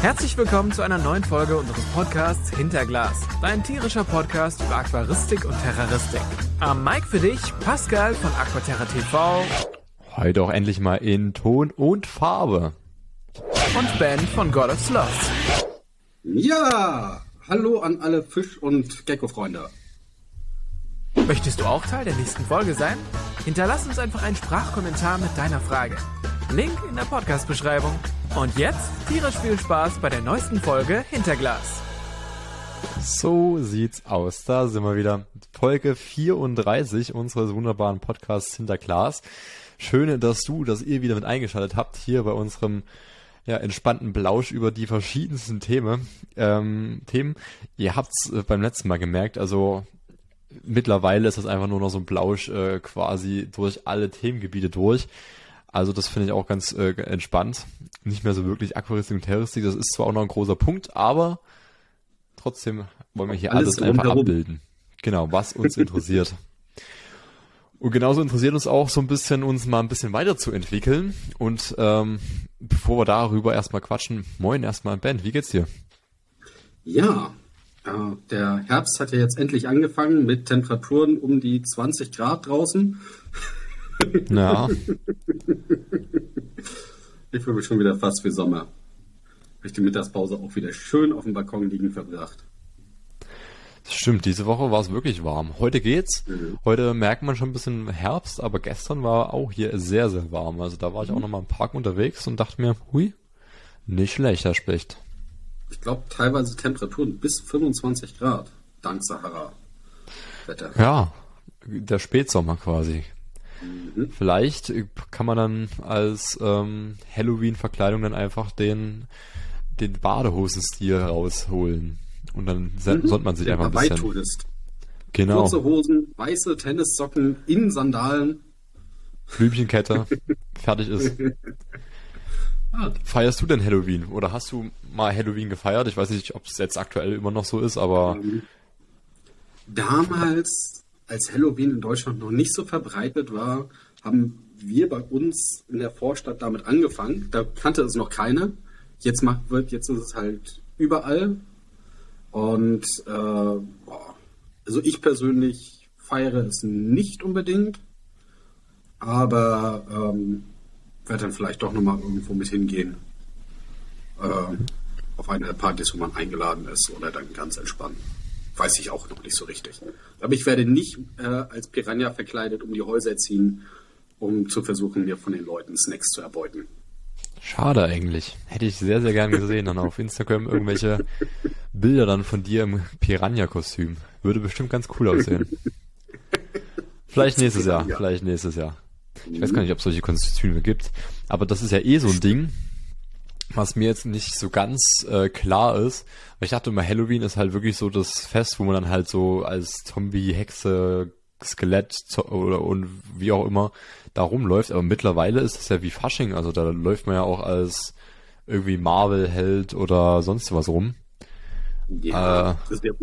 Herzlich willkommen zu einer neuen Folge unseres Podcasts Hinterglas, dein tierischer Podcast über Aquaristik und Terroristik. Am Mic für dich Pascal von Aquaterra TV. Heute auch endlich mal in Ton und Farbe. Und Ben von God of Sloth. Ja, hallo an alle Fisch- und Gecko-Freunde. Möchtest du auch Teil der nächsten Folge sein? Hinterlass uns einfach einen Sprachkommentar mit deiner Frage. Link in der Podcast-Beschreibung. Und jetzt tierisch viel Spaß bei der neuesten Folge Hinterglas. So sieht's aus. Da sind wir wieder. Folge 34 unseres wunderbaren Podcasts Hinterglas. Schön, dass du, dass ihr wieder mit eingeschaltet habt hier bei unserem ja, entspannten Blausch über die verschiedensten Themen. Ähm, Themen. Ihr habt's äh, beim letzten Mal gemerkt, also mittlerweile ist das einfach nur noch so ein Blausch äh, quasi durch alle Themengebiete durch. Also das finde ich auch ganz äh, entspannt. Nicht mehr so wirklich Aquaristik und Terroristik. Das ist zwar auch noch ein großer Punkt, aber trotzdem wollen wir hier alles, alles einfach abbilden. Genau, was uns interessiert. Und genauso interessiert uns auch so ein bisschen, uns mal ein bisschen weiterzuentwickeln. Und ähm, bevor wir darüber erstmal quatschen, moin erstmal Ben, wie geht's dir? Ja, äh, der Herbst hat ja jetzt endlich angefangen mit Temperaturen um die 20 Grad draußen. Ja. Ich fühle mich schon wieder fast wie Sommer. Habe ich die Mittagspause auch wieder schön auf dem Balkon liegen verbracht. Das stimmt, diese Woche war es wirklich warm. Heute geht's. Mhm. Heute merkt man schon ein bisschen Herbst, aber gestern war auch hier sehr, sehr warm. Also da war ich auch noch mal im Park unterwegs und dachte mir, hui, nicht schlecht, Herr Specht. Ich glaube, teilweise Temperaturen bis 25 Grad, dank Sahara. Wetter. Ja, der Spätsommer quasi. Mhm. Vielleicht kann man dann als ähm, Halloween-Verkleidung dann einfach den, den Badehosenstil rausholen. Und dann mhm. sollte man sich einfach ein bisschen... Tourist. Genau. Kurze Hosen, weiße Tennissocken in Sandalen. Flübchenkette. fertig ist. Ah. Feierst du denn Halloween? Oder hast du mal Halloween gefeiert? Ich weiß nicht, ob es jetzt aktuell immer noch so ist, aber. Ähm, damals als Halloween in Deutschland noch nicht so verbreitet war, haben wir bei uns in der Vorstadt damit angefangen. Da kannte es noch keiner. Jetzt macht wird, jetzt ist es halt überall. Und äh, also ich persönlich feiere es nicht unbedingt, aber ähm, werde dann vielleicht doch nochmal irgendwo mit hingehen. Äh, auf eine Partys, wo man eingeladen ist oder dann ganz entspannt weiß ich auch noch nicht so richtig. Aber ich werde nicht äh, als Piranha verkleidet um die Häuser ziehen, um zu versuchen, mir von den Leuten Snacks zu erbeuten. Schade eigentlich. Hätte ich sehr, sehr gern gesehen. Dann auf Instagram irgendwelche Bilder dann von dir im Piranha-Kostüm. Würde bestimmt ganz cool aussehen. Vielleicht nächstes Jahr. Vielleicht nächstes Jahr. Ich weiß gar nicht, ob es solche Kostüme gibt. Aber das ist ja eh so ein Ding was mir jetzt nicht so ganz äh, klar ist, weil ich dachte immer, Halloween ist halt wirklich so das Fest, wo man dann halt so als Zombie, Hexe, Skelett oder und wie auch immer da rumläuft. Aber mittlerweile ist es ja wie Fasching, also da läuft man ja auch als irgendwie Marvel-Held oder sonst was rum. Ja, äh, der,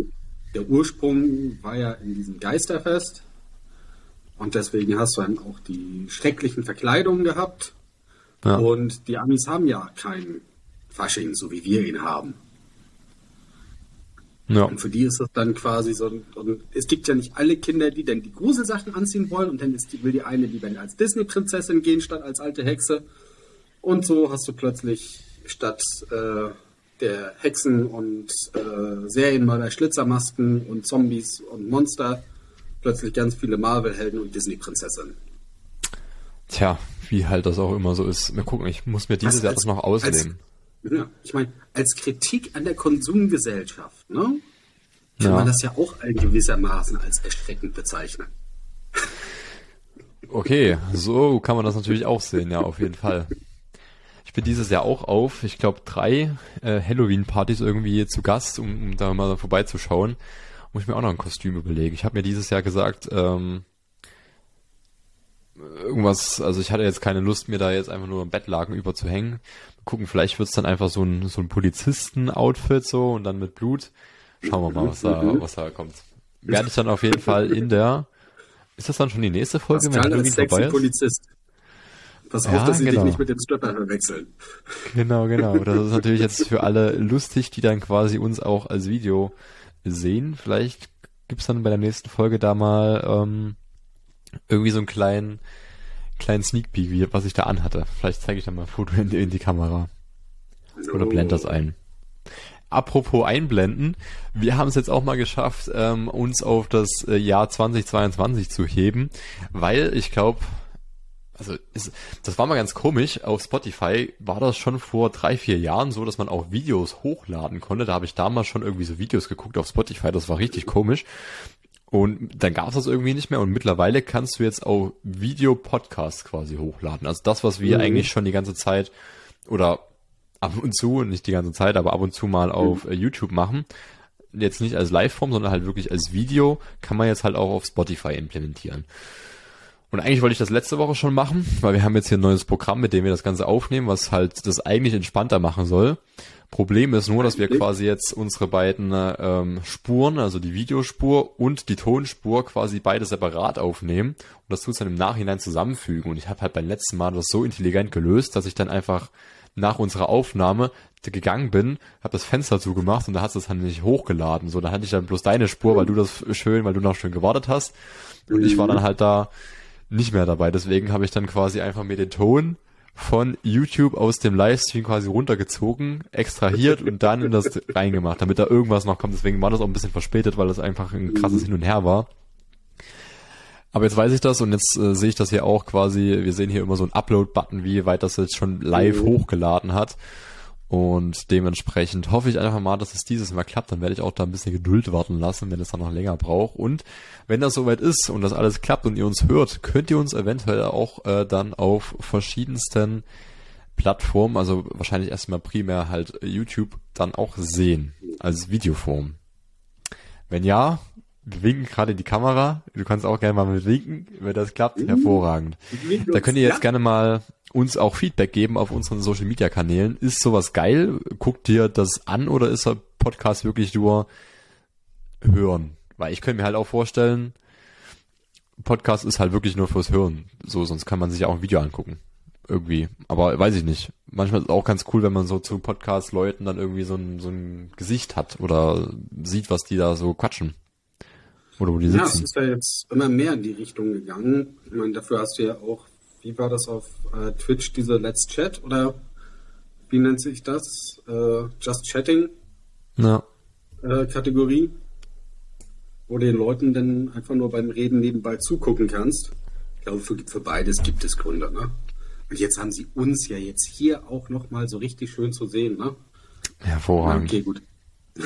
der Ursprung war ja in diesem Geisterfest. Und deswegen hast du dann auch die schrecklichen Verkleidungen gehabt. Ja. Und die Amis haben ja keinen Fasching, so wie wir ihn haben. Ja. Und für die ist das dann quasi so, und es gibt ja nicht alle Kinder, die dann die Gruselsachen anziehen wollen und dann ist die, will die eine lieber als Disney-Prinzessin gehen, statt als alte Hexe. Und so hast du plötzlich statt äh, der Hexen und äh, Serienmörder, Schlitzermasken und Zombies und Monster plötzlich ganz viele Marvel-Helden und Disney-Prinzessinnen. Tja, wie halt das auch immer so ist. Mal gucken, ich muss mir dieses Jahr das noch ausleben. Als, ja, ich meine, als Kritik an der Konsumgesellschaft, ne? Kann ja. man das ja auch in gewissermaßen als erschreckend bezeichnen. Okay, so kann man das natürlich auch sehen, ja, auf jeden Fall. Ich bin dieses Jahr auch auf, ich glaube, drei äh, Halloween-Partys irgendwie zu Gast, um, um da mal vorbeizuschauen. Muss ich mir auch noch ein Kostüm überlegen. Ich habe mir dieses Jahr gesagt, ähm, irgendwas, also ich hatte jetzt keine Lust, mir da jetzt einfach nur ein Bettlaken überzuhängen. Gucken, vielleicht wird's dann einfach so ein, so ein Polizisten-Outfit so und dann mit Blut. Schauen wir mal, was da, was da kommt. Werde ich dann auf jeden Fall in der, ist das dann schon die nächste Folge, wenn Halloween vorbei ist? Polizist. Pass Ja, auf, dass sie genau. dich nicht mit dem Stripper verwechseln. Genau, genau. Das ist natürlich jetzt für alle lustig, die dann quasi uns auch als Video sehen. Vielleicht gibt's dann bei der nächsten Folge da mal ähm, irgendwie so einen kleinen, kleinen Sneak Peek, wie, was ich da anhatte. Vielleicht zeige ich da mal ein Foto in die, in die Kamera. Oder Oh. blend das ein. Apropos einblenden, wir haben es jetzt auch mal geschafft, ähm, uns auf das äh, Jahr 2022 zu heben, weil ich glaube, also ist, das war mal ganz komisch. Auf Spotify war das schon vor drei, vier Jahren so, dass man auch Videos hochladen konnte. Da habe ich damals schon irgendwie so Videos geguckt auf Spotify. Das war richtig komisch. Und dann gab es das irgendwie nicht mehr. Und mittlerweile kannst du jetzt auch Videopodcasts quasi hochladen. Also das, was wir Mhm. eigentlich schon die ganze Zeit oder ab und zu, nicht die ganze Zeit, aber ab und zu mal auf äh, YouTube machen. Jetzt nicht als Liveform, sondern halt wirklich als Video, kann man jetzt halt auch auf Spotify implementieren. Und eigentlich wollte ich das letzte Woche schon machen, weil wir haben jetzt hier ein neues Programm, mit dem wir das Ganze aufnehmen, was halt das eigentlich entspannter machen soll. Problem ist nur, dass wir quasi jetzt unsere beiden ähm, Spuren, also die Videospur und die Tonspur quasi beide separat aufnehmen und das tut dann im Nachhinein zusammenfügen. Und ich habe halt beim letzten Mal das so intelligent gelöst, dass ich dann einfach nach unserer Aufnahme gegangen bin, habe das Fenster zugemacht und da hast du es dann nicht hochgeladen. So, da hatte ich dann bloß deine Spur, weil du das schön, weil du noch schön gewartet hast. Und ich war dann halt da nicht mehr dabei. Deswegen habe ich dann quasi einfach mir den Ton von YouTube aus dem Livestream quasi runtergezogen, extrahiert und dann in das reingemacht, damit da irgendwas noch kommt. Deswegen war das auch ein bisschen verspätet, weil das einfach ein krasses Hin und Her war. Aber jetzt weiß ich das und jetzt äh, sehe ich das hier auch quasi, wir sehen hier immer so einen Upload-Button, wie weit das jetzt schon live Mhm. hochgeladen hat. Und dementsprechend hoffe ich einfach mal, dass es dieses Mal klappt. Dann werde ich auch da ein bisschen Geduld warten lassen, wenn es dann noch länger braucht. Und wenn das soweit ist und das alles klappt und ihr uns hört, könnt ihr uns eventuell auch äh, dann auf verschiedensten Plattformen, also wahrscheinlich erstmal primär halt YouTube, dann auch sehen als Videoform. Wenn ja, wir winken gerade die Kamera. Du kannst auch gerne mal mit winken, wenn das klappt. Hervorragend. Da könnt ihr jetzt Ja. gerne mal uns auch Feedback geben auf unseren Social Media Kanälen. Ist sowas geil? Guckt dir das an oder ist der Podcast wirklich nur hören? Weil ich könnte mir halt auch vorstellen, Podcast ist halt wirklich nur fürs Hören. So, sonst kann man sich ja auch ein Video angucken. Irgendwie. Aber weiß ich nicht. Manchmal ist es auch ganz cool, wenn man so zu Podcast-Leuten dann irgendwie so ein, so ein Gesicht hat oder sieht, was die da so quatschen. Oder wo die Ja, es sitzen. ist ja jetzt immer mehr in die Richtung gegangen. Ich meine, dafür hast du ja auch, wie war das auf äh, Twitch, diese Let's Chat oder wie nennt sich das? Äh, Just Chatting Ja. äh, Kategorie, wo du den Leuten dann einfach nur beim Reden nebenbei zugucken kannst. Ich glaube, für, für beides gibt es Gründe, ne? Und jetzt haben sie uns ja jetzt hier auch nochmal so richtig schön zu sehen, ne? Hervorragend. Okay, gut.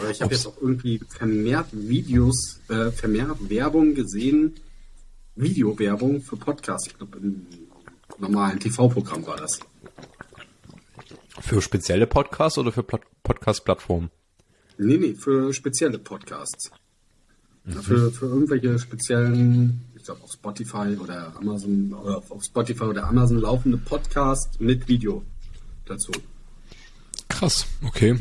Aber ich habe jetzt auch irgendwie vermehrt Videos, äh, vermehrt Werbung gesehen, Videowerbung für Podcasts. Ich glaube, im normalen TV-Programm war das. Für spezielle Podcasts oder für Plat- Podcast-Plattformen? Nee, nee, für spezielle Podcasts. Mhm. Für, für irgendwelche speziellen, ich glaube auf Spotify oder Amazon oder auf Spotify oder Amazon laufende Podcasts mit Video dazu. Krass, okay.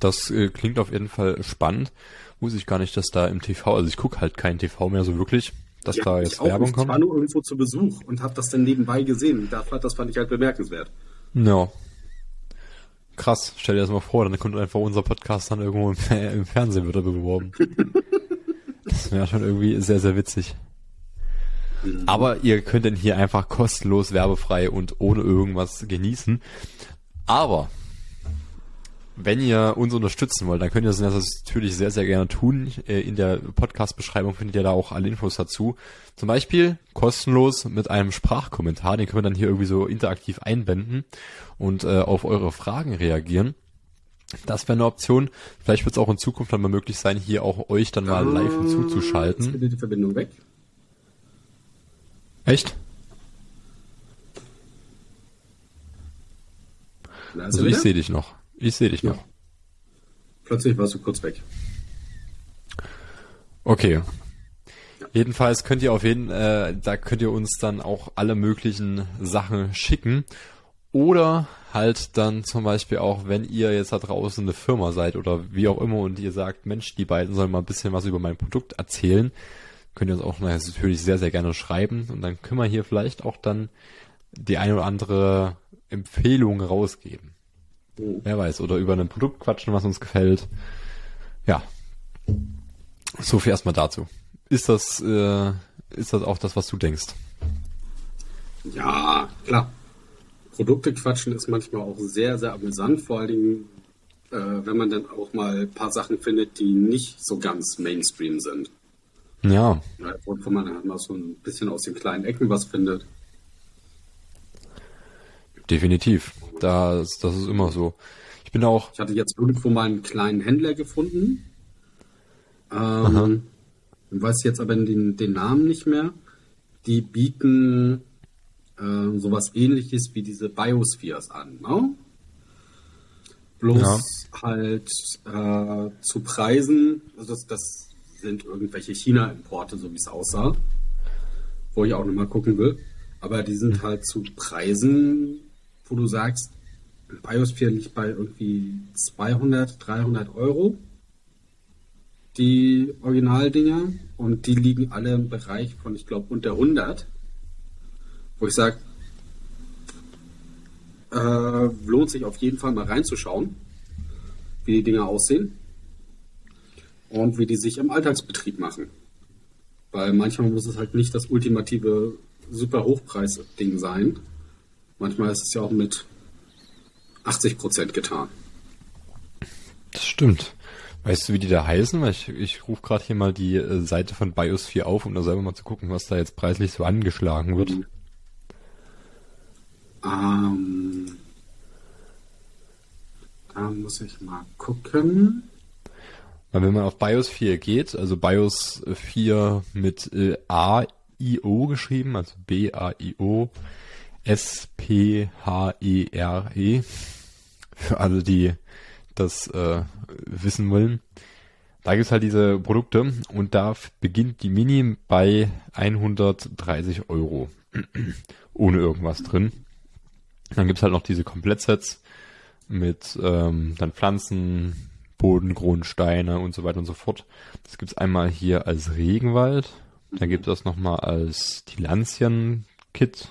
Das äh, klingt auf jeden Fall spannend. Wusste ich gar nicht, dass da im TV, also ich gucke halt kein TV mehr so wirklich, dass da ich jetzt auch Werbung nicht. Ich war kommt. nur irgendwo zu Besuch und habe das dann nebenbei gesehen. Das, das fand ich halt bemerkenswert. Ja. Krass, stell dir das mal vor, dann kommt einfach unser Podcast dann irgendwo im, im Fernsehen wird er beworben. das wäre schon irgendwie sehr, sehr witzig. Aber ihr könnt den hier einfach kostenlos, werbefrei und ohne irgendwas genießen. Aber wenn ihr uns unterstützen wollt, dann könnt ihr das natürlich sehr, sehr gerne tun. Äh, In der Podcast-Beschreibung findet ihr da auch alle Infos dazu. Zum Beispiel kostenlos mit einem Sprachkommentar, den können wir dann hier irgendwie so interaktiv einbinden und äh, auf eure Fragen reagieren. Das wäre eine Option. Vielleicht wird es auch in Zukunft dann mal möglich sein, hier auch euch dann mal live Jetzt hinzuzuschalten. bitte die Verbindung weg. Echt? Also er ich sehe dich noch. Ich sehe dich Ja. noch. Plötzlich warst du kurz weg. Okay. Jedenfalls könnt ihr auf jeden, äh, da könnt ihr uns dann auch alle möglichen Sachen schicken. Oder halt dann zum Beispiel auch, wenn ihr jetzt da draußen eine Firma seid oder wie auch immer und ihr sagt, Mensch, die beiden sollen mal ein bisschen was über mein Produkt erzählen, könnt ihr uns auch natürlich sehr, sehr gerne schreiben und dann können wir hier vielleicht auch dann die eine oder andere Empfehlung rausgeben. Mhm. Wer weiß, oder über ein Produkt quatschen, was uns gefällt. Ja. So viel erstmal dazu. Ist das, äh, ist das auch das, was du denkst? Ja, klar. Produkte quatschen ist manchmal auch sehr, sehr amüsant, vor allen Dingen, äh, wenn man dann auch mal ein paar Sachen findet, die nicht so ganz Mainstream sind. Ja. ja wo man dann mal so ein bisschen aus den kleinen Ecken was findet. Definitiv. Das, das ist immer so. Ich bin auch. Ich hatte jetzt irgendwo mal einen kleinen Händler gefunden. Ähm, ich weiß jetzt aber den, den Namen nicht mehr. Die bieten äh, sowas ähnliches wie diese Biospheres an. Ne? Bloß ja. halt äh, zu Preisen, also das, das sind irgendwelche China-Importe, so wie es aussah, wo ich auch nochmal gucken will. Aber die sind halt zu Preisen, wo du sagst, Biosphere liegt bei irgendwie 200, 300 Euro. Die Originaldinger. Und die liegen alle im Bereich von, ich glaube, unter 100. Wo ich sage, äh, lohnt sich auf jeden Fall mal reinzuschauen, wie die Dinger aussehen und wie die sich im Alltagsbetrieb machen. Weil manchmal muss es halt nicht das ultimative super Hochpreis-Ding sein. Manchmal ist es ja auch mit 80 Prozent getan. Das stimmt. Weißt du, wie die da heißen? Weil ich, ich rufe gerade hier mal die äh, Seite von Biosphere auf, um da selber mal zu gucken, was da jetzt preislich so angeschlagen wird. Ähm, da muss ich mal gucken. Weil wenn man auf BIOS 4 geht, also BIOS 4 mit äh, A-I-O geschrieben, also B-A-I-O, S-P-H-E-R-E, -E, für alle, die das äh, wissen wollen. Da gibt's halt diese Produkte und da beginnt die Mini bei 130 Euro. Ohne irgendwas drin. Dann gibt's halt noch diese Komplettsets mit ähm, dann Pflanzen, Boden, Grund, Steine und so weiter und so fort. Das gibt's einmal hier als Regenwald. Dann gibt es das nochmal als Tilantian-Kit.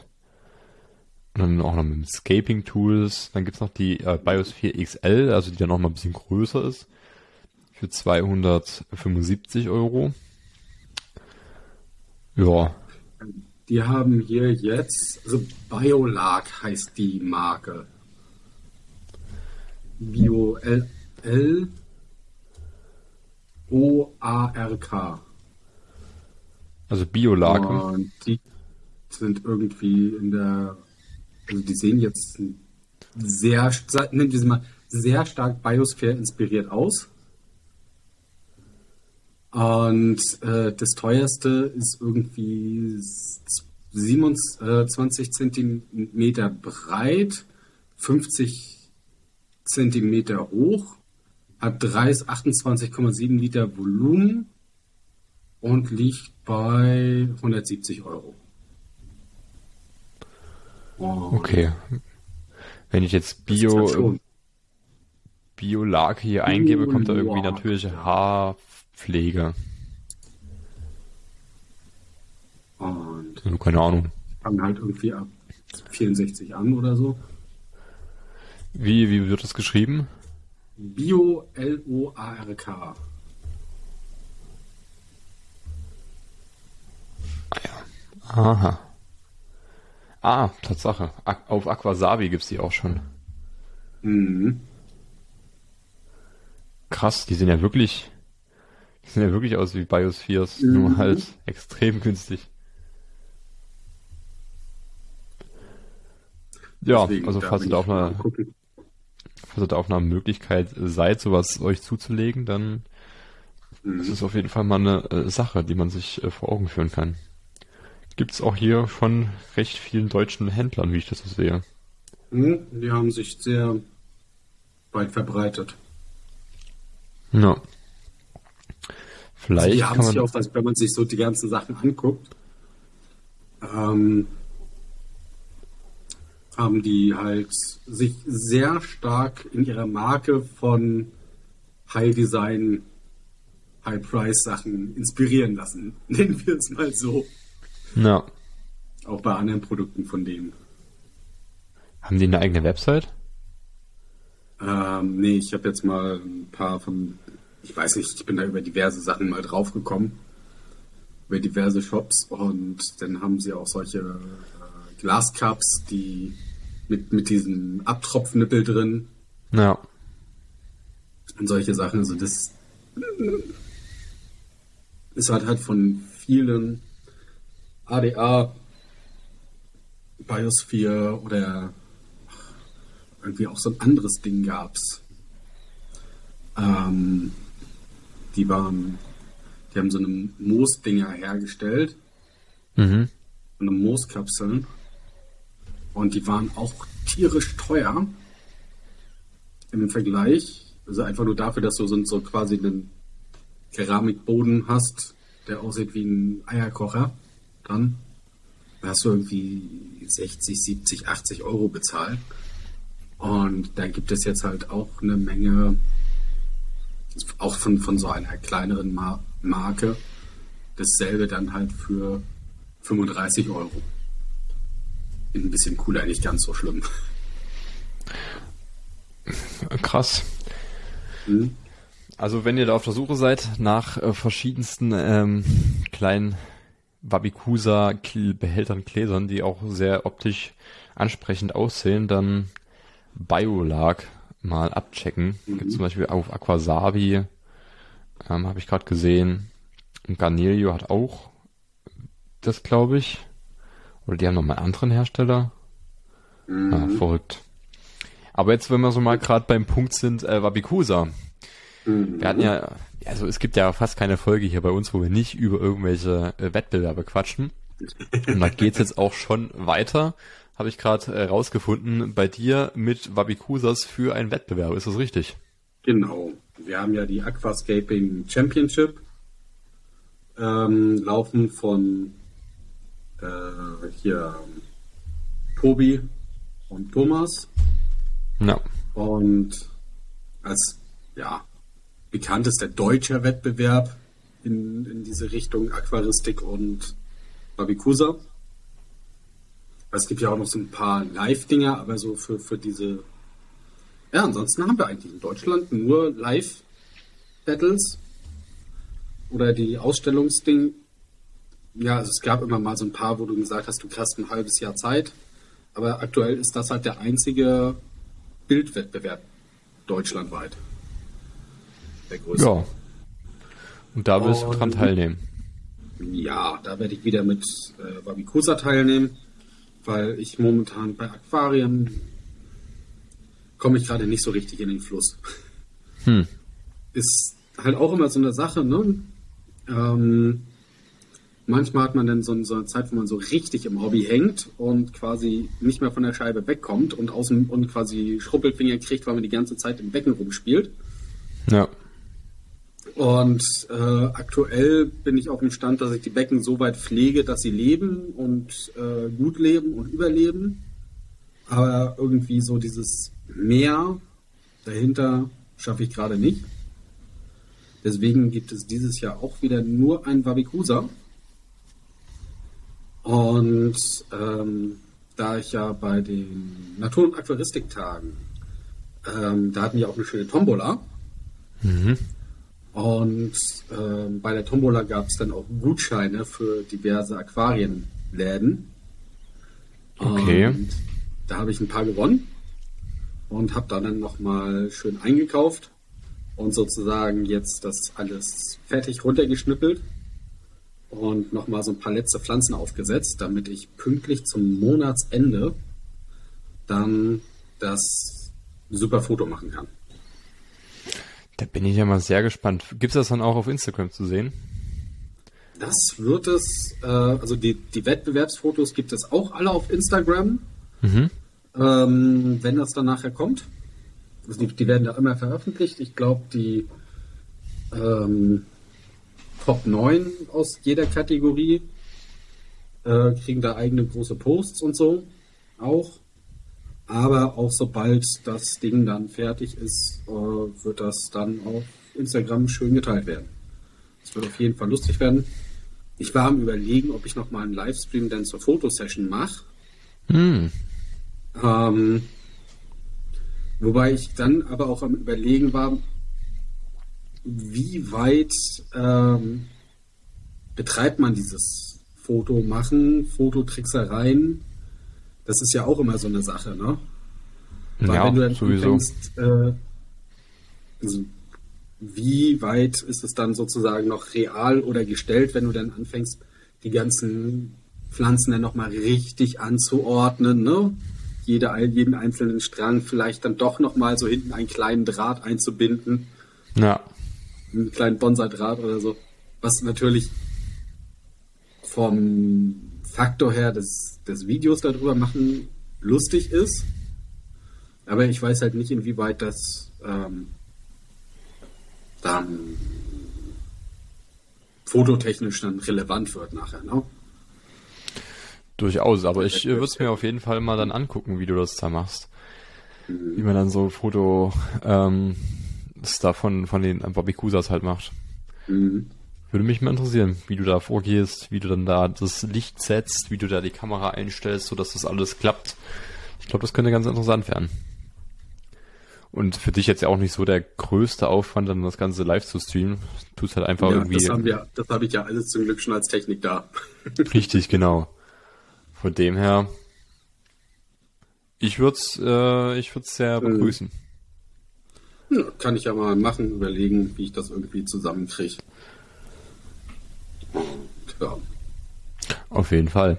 Und dann auch noch mit Scaping Tools. Dann gibt's noch die äh, BIOS 4 XL, also die dann nochmal ein bisschen größer ist. Für 275 Euro. Ja. Die haben hier jetzt, also Biolark heißt die Marke. Bio L, L O A R K. Also Biolark. Und die sind irgendwie in der, also die sehen jetzt sehr, nennen wir sie mal, sehr stark Biosphere inspiriert aus. Und äh, das teuerste ist irgendwie 27 Zentimeter breit, 50 Zentimeter hoch, hat 28,7 Liter Volumen und liegt bei 170 Euro. Okay. Wenn ich jetzt Bio, Bio hier eingebe, kommt da irgendwie natürliche Haar Pflege. Und also, keine Ahnung. Fangen halt irgendwie ab 64 an oder so. Wie, wie wird das geschrieben? Bio L-O-A-R-K. Ah ja. Aha. Ah, Tatsache. Auf Aquasabi gibt's die auch schon. Mhm. Krass, die sind ja wirklich die sehen ja wirklich aus wie Biospheres, mhm. nur halt extrem günstig. Ja, Deswegen, also falls ihr da auf einer, falls ihr da auf einer Möglichkeit seid, sowas euch zuzulegen, dann mhm. ist es auf jeden Fall mal eine äh, Sache, die man sich äh, vor Augen führen kann. Gibt's auch hier von recht vielen deutschen Händlern, wie ich das so sehe. Mhm, die haben sich sehr weit verbreitet. Ja. Vielleicht also die haben sich auch, also wenn man sich so die ganzen Sachen anguckt, ähm, haben die halt sich sehr stark in ihrer Marke von High Design High-Price-Sachen inspirieren lassen. Nennen wir es mal so. Ja. Auch bei anderen Produkten von denen. Haben die eine eigene Website? Ähm, nee, ich habe jetzt mal ein paar von, ich weiß nicht, ich bin da über diverse Sachen mal draufgekommen. Über diverse Shops und dann haben sie auch solche äh, Glascups, die mit, mit diesem Abtropfnippel drin Ja. und solche Sachen. Also das ist halt halt von vielen ADA, Biosphere oder irgendwie auch so ein anderes Ding gab's. Ähm, die waren, die haben so eine Moosdinger hergestellt, Mhm. so eine Mooskapseln. Und die waren auch tierisch teuer im Vergleich. Also einfach nur dafür, dass du so, so quasi einen Keramikboden hast, der aussieht wie ein Eierkocher. Dann da hast du irgendwie 60, 70, 80 Euro bezahlt. Und da gibt es jetzt halt auch eine Menge, auch von, von so einer kleineren Mar Marke, dasselbe dann halt für 35 Euro. Ein bisschen cooler, nicht ganz so schlimm. Krass. Hm? Also wenn ihr da auf der Suche seid nach äh, verschiedensten ähm, kleinen Wabikusa-Behältern, Gläsern, die auch sehr optisch ansprechend aussehen, dann Biolag mal abchecken. Mhm. Gibt zum Beispiel auf Aquasabi, ähm, habe ich gerade gesehen. Und Garnelio hat auch das, glaube ich. Oder die haben noch mal einen anderen Hersteller. Ah, verrückt. Aber jetzt, wenn wir so mal gerade beim Punkt sind, äh, Wabikusa. Wir hatten ja, also es gibt ja fast keine Folge hier bei uns, wo wir nicht über irgendwelche äh, Wettbewerbe quatschen. Und da geht's jetzt auch schon weiter, habe ich gerade äh, rausgefunden, bei dir mit Wabikusas für einen Wettbewerb. Ist das richtig? Genau. Wir haben ja die Aquascaping Championship ähm, laufen von äh, hier Tobi und Thomas Ja. und als ja bekanntester deutscher Wettbewerb in, in diese Richtung Aquaristik und Babikusa. Es gibt ja auch noch so ein paar Live-Dinger, aber so für, für diese. Ja, ansonsten haben wir eigentlich in Deutschland nur Live-Battles oder die Ausstellungsding. Ja, also es gab immer mal so ein paar, wo du gesagt hast, du hast ein halbes Jahr Zeit. Aber aktuell ist das halt der einzige Bildwettbewerb deutschlandweit. Der größte. Ja. Und da willst du dran teilnehmen. Ja, da werde ich wieder mit äh, Wabikusa teilnehmen, weil ich momentan bei Aquarien komme ich gerade nicht so richtig in den Fluss. Hm. Ist halt auch immer so eine Sache, ne? Ähm, manchmal hat man dann so, so eine Zeit, wo man so richtig im Hobby hängt und quasi nicht mehr von der Scheibe wegkommt und außen und quasi Schruppelfinger kriegt, weil man die ganze Zeit im Becken rumspielt. Ja. Und äh, aktuell bin ich auf dem Stand, dass ich die Becken so weit pflege, dass sie leben und äh, gut leben und überleben. Aber irgendwie so dieses Meer dahinter schaffe ich gerade nicht. Deswegen gibt es dieses Jahr auch wieder nur ein Wabikusa. Und ähm, da ich ja bei den Natur- und Aquaristiktagen, ähm, da hatten wir auch eine schöne Tombola. Und ähm, bei der Tombola gab es dann auch Gutscheine für diverse Aquarienläden. Okay. Und da habe ich ein paar gewonnen und habe da dann nochmal schön eingekauft und sozusagen jetzt das alles fertig runtergeschnippelt und nochmal so ein paar letzte Pflanzen aufgesetzt, damit ich pünktlich zum Monatsende dann das super Foto machen kann. Da bin ich ja mal sehr gespannt. Gibt's das dann auch auf Instagram zu sehen? Das wird es, äh, also die, die Wettbewerbsfotos gibt es auch alle auf Instagram, Mhm. ähm, wenn das dann nachher kommt. Also die, die werden da immer veröffentlicht. Ich glaube, die ähm, Top 9 aus jeder Kategorie äh, kriegen da eigene große Posts und so auch. Aber auch sobald das Ding dann fertig ist, äh, wird das dann auf Instagram schön geteilt werden. Das wird auf jeden Fall lustig werden. Ich war am überlegen, ob ich noch mal einen Livestream dann zur Fotosession mache. Hm. Ähm, wobei ich dann aber auch am überlegen war, wie weit ähm, betreibt man dieses Foto machen, Fototricksereien? Das ist ja auch immer so eine Sache, ne? Weil Ja, wenn du dann sowieso. anfängst, äh, also wie weit ist es dann sozusagen noch real oder gestellt, wenn du dann anfängst, die ganzen Pflanzen dann nochmal richtig anzuordnen, ne? Jede, jeden einzelnen Strang vielleicht dann doch nochmal so hinten einen kleinen Draht einzubinden, Ja. einen kleinen Bonsai-Draht oder so. Was natürlich vom Faktor her des, des Videos darüber machen lustig ist. Aber ich weiß halt nicht, inwieweit das ähm, dann fototechnisch dann relevant wird nachher. Ne? Durchaus, aber ich würde es mir auf jeden Fall mal dann angucken, wie du das da machst. Wie man dann so ein Foto ähm, da von, von den Babikusas halt macht. Mhm. Würde mich mal interessieren, wie du da vorgehst, wie du dann da das Licht setzt, wie du da die Kamera einstellst, sodass das alles klappt. Ich glaube, das könnte ganz interessant werden. Und für dich jetzt ja auch nicht so der größte Aufwand, dann das Ganze live zu streamen. Tust halt einfach Ja, irgendwie. das haben wir, das habe ich ja alles zum Glück schon als Technik da. Richtig, genau. Von dem her, ich würde es äh, ich würd's sehr Mhm. begrüßen. Ja, kann ich ja mal machen, überlegen, wie ich das irgendwie zusammenkriege. Ja. Auf jeden Fall.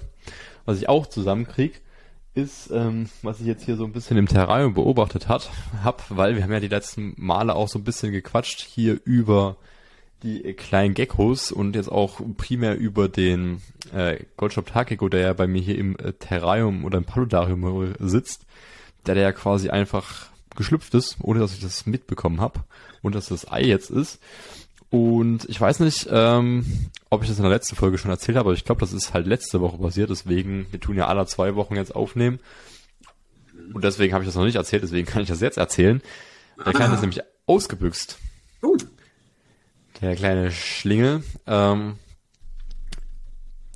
Was ich auch zusammenkrieg, ist, ähm, was ich jetzt hier so ein bisschen im Terrarium beobachtet hat, hab, weil wir haben ja die letzten Male auch so ein bisschen gequatscht hier über die äh, kleinen Geckos und jetzt auch primär über den äh, Goldshop Takiko, der ja bei mir hier im äh, Terrarium oder im Paludarium sitzt, der, der ja quasi einfach geschlüpft ist, ohne dass ich das mitbekommen habe und dass das Ei jetzt ist. Und ich weiß nicht, ähm, ob ich das in der letzten Folge schon erzählt habe, aber ich glaube, das ist halt letzte Woche passiert. Deswegen, wir tun ja alle zwei Wochen jetzt aufnehmen. Und deswegen habe ich das noch nicht erzählt, deswegen kann ich das jetzt erzählen. Der Kleine ist nämlich ausgebüxt. Gut. Der kleine Schlingel. Ähm,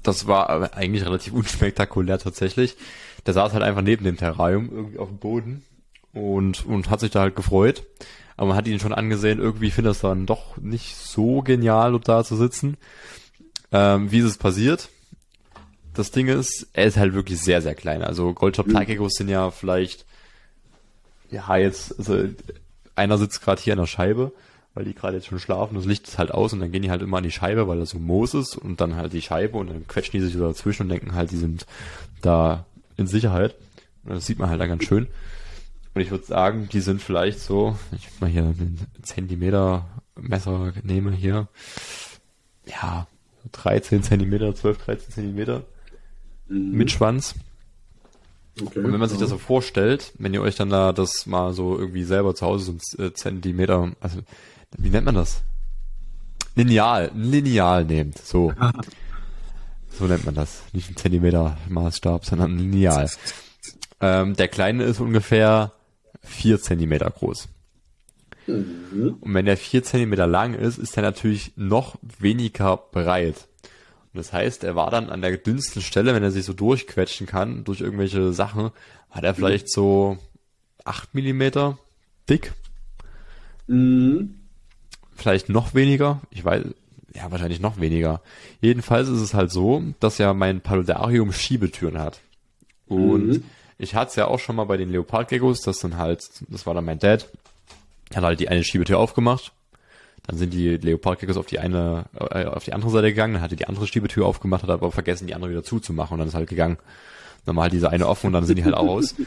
das war eigentlich relativ unspektakulär tatsächlich. Der saß halt einfach neben dem Terrarium irgendwie auf dem Boden und, und hat sich da halt gefreut. Aber man hat ihn schon angesehen, irgendwie findet es dann doch nicht so genial, dort da zu sitzen. Ähm, wie ist es passiert? Das Ding ist, er ist halt wirklich sehr, sehr klein. Also Goldtop Taikegos sind ja vielleicht, ja jetzt, also einer sitzt gerade hier an der Scheibe, weil die gerade jetzt schon schlafen, das Licht ist halt aus und dann gehen die halt immer an die Scheibe, weil das so Moos ist und dann halt die Scheibe und dann quetschen die sich so dazwischen und denken halt, die sind da in Sicherheit. Und das sieht man halt dann ganz schön. Und ich würde sagen, die sind vielleicht so, ich mal hier einen Zentimeter Messer nehme hier, ja, 13 Zentimeter, 12, 13 Zentimeter mit Schwanz. Okay. Und wenn man sich das so vorstellt, wenn ihr euch dann da das mal so irgendwie selber zu Hause so ein äh, Zentimeter, also wie nennt man das? Lineal, ein Lineal nehmt, so. So nennt man das. Nicht ein Zentimeter Maßstab, sondern ein Lineal. Ähm, der kleine ist ungefähr vier Zentimeter groß. Und wenn der vier Zentimeter lang ist, ist er natürlich noch weniger breit. Und das heißt, er war dann an der dünnsten Stelle, wenn er sich so durchquetschen kann, durch irgendwelche Sachen, hat er vielleicht so acht Millimeter dick, Mhm. vielleicht noch weniger, ich weiß, ja, wahrscheinlich noch weniger. Jedenfalls ist es halt so, dass ja mein Paludarium Schiebetüren hat. Und Mhm. Ich hatte es ja auch schon mal bei den Leopardgeckos, das dann halt, das war dann mein Dad, hat halt die eine Schiebetür aufgemacht, dann sind die Leopardgeckos auf die eine, äh, auf die andere Seite gegangen, dann hat er die andere Schiebetür aufgemacht, hat aber vergessen, die andere wieder zuzumachen und dann ist halt gegangen. Dann war halt diese eine offen und dann sind die halt auch aus.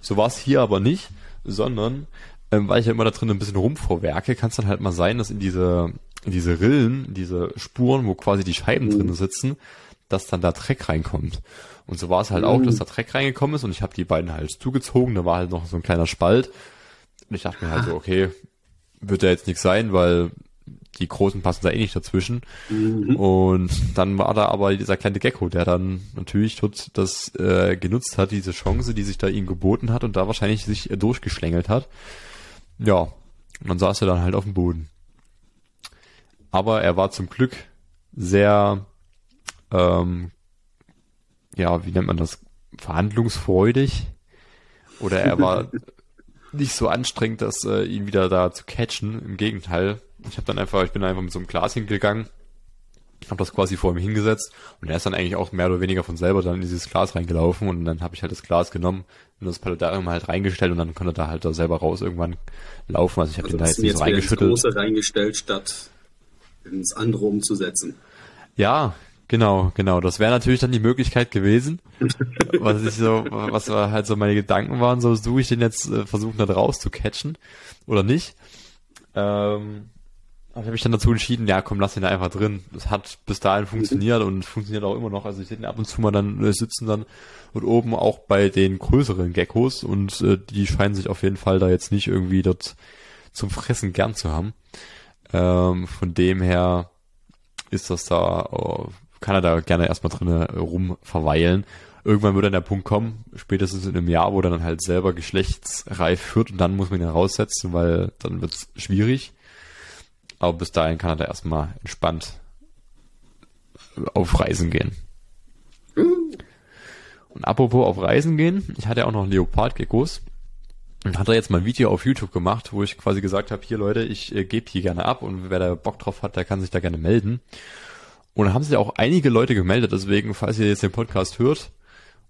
So war es hier aber nicht, sondern ähm, weil ich ja immer da drin ein bisschen rumvorwerke, kann es dann halt mal sein, dass in diese, in diese Rillen, diese Spuren, wo quasi die Scheiben drin sitzen, dass dann da Dreck reinkommt. Und so war es halt auch, dass da Dreck reingekommen ist und ich habe die beiden halt zugezogen, da war halt noch so ein kleiner Spalt. Und ich dachte mir halt so, okay, wird ja jetzt nichts sein, weil die Großen passen da eh nicht dazwischen. Und dann war da aber dieser kleine Gecko, der dann natürlich dort das äh, genutzt hat, diese Chance, die sich da ihm geboten hat und da wahrscheinlich sich äh, durchgeschlängelt hat. Ja, und dann saß er dann halt auf dem Boden. aber er war zum Glück sehr, ähm, ja, wie nennt man das, verhandlungsfreudig. Oder er war nicht so anstrengend, dass äh, ihn wieder da zu catchen. Im Gegenteil, ich habe dann einfach, ich bin einfach mit so einem Glas hingegangen, habe das quasi vor ihm hingesetzt und er ist dann eigentlich auch mehr oder weniger von selber dann in dieses Glas reingelaufen und dann habe ich halt das Glas genommen und das Paludarium halt reingestellt und dann konnte er da halt da selber raus irgendwann laufen. Also ich habe Also ihn da jetzt nicht so reingeschüttelt. Große reingestellt, statt ins andere umzusetzen. Ja, genau, genau. Das wäre natürlich dann die Möglichkeit gewesen. was ich so, was halt so meine Gedanken waren, so suche ich den jetzt äh, versuchen da raus zu catchen oder nicht. Ähm, aber ich habe mich dann dazu entschieden, ja komm, lass ihn da einfach drin. Das hat bis dahin funktioniert und funktioniert auch immer noch. Also ich sehe den ab und zu mal dann äh, sitzen dann und oben auch bei den größeren Geckos und äh, die scheinen sich auf jeden Fall da jetzt nicht irgendwie dort zum Fressen gern zu haben. Ähm, von dem her ist das da, oh, kann er da gerne erstmal drinnen rum verweilen. Irgendwann wird dann der Punkt kommen, spätestens in einem Jahr, wo er dann halt selber geschlechtsreif wird und dann muss man ihn raussetzen, weil dann wird's schwierig. Aber bis dahin kann er da erstmal entspannt auf Reisen gehen. Und apropos auf Reisen gehen, ich hatte ja auch noch Leopardgeckos und hat er jetzt mal ein Video auf YouTube gemacht, wo ich quasi gesagt habe, hier Leute, ich äh, gebe die gerne ab und wer da Bock drauf hat, der kann sich da gerne melden. Und da haben sich auch einige Leute gemeldet, deswegen, falls ihr jetzt den Podcast hört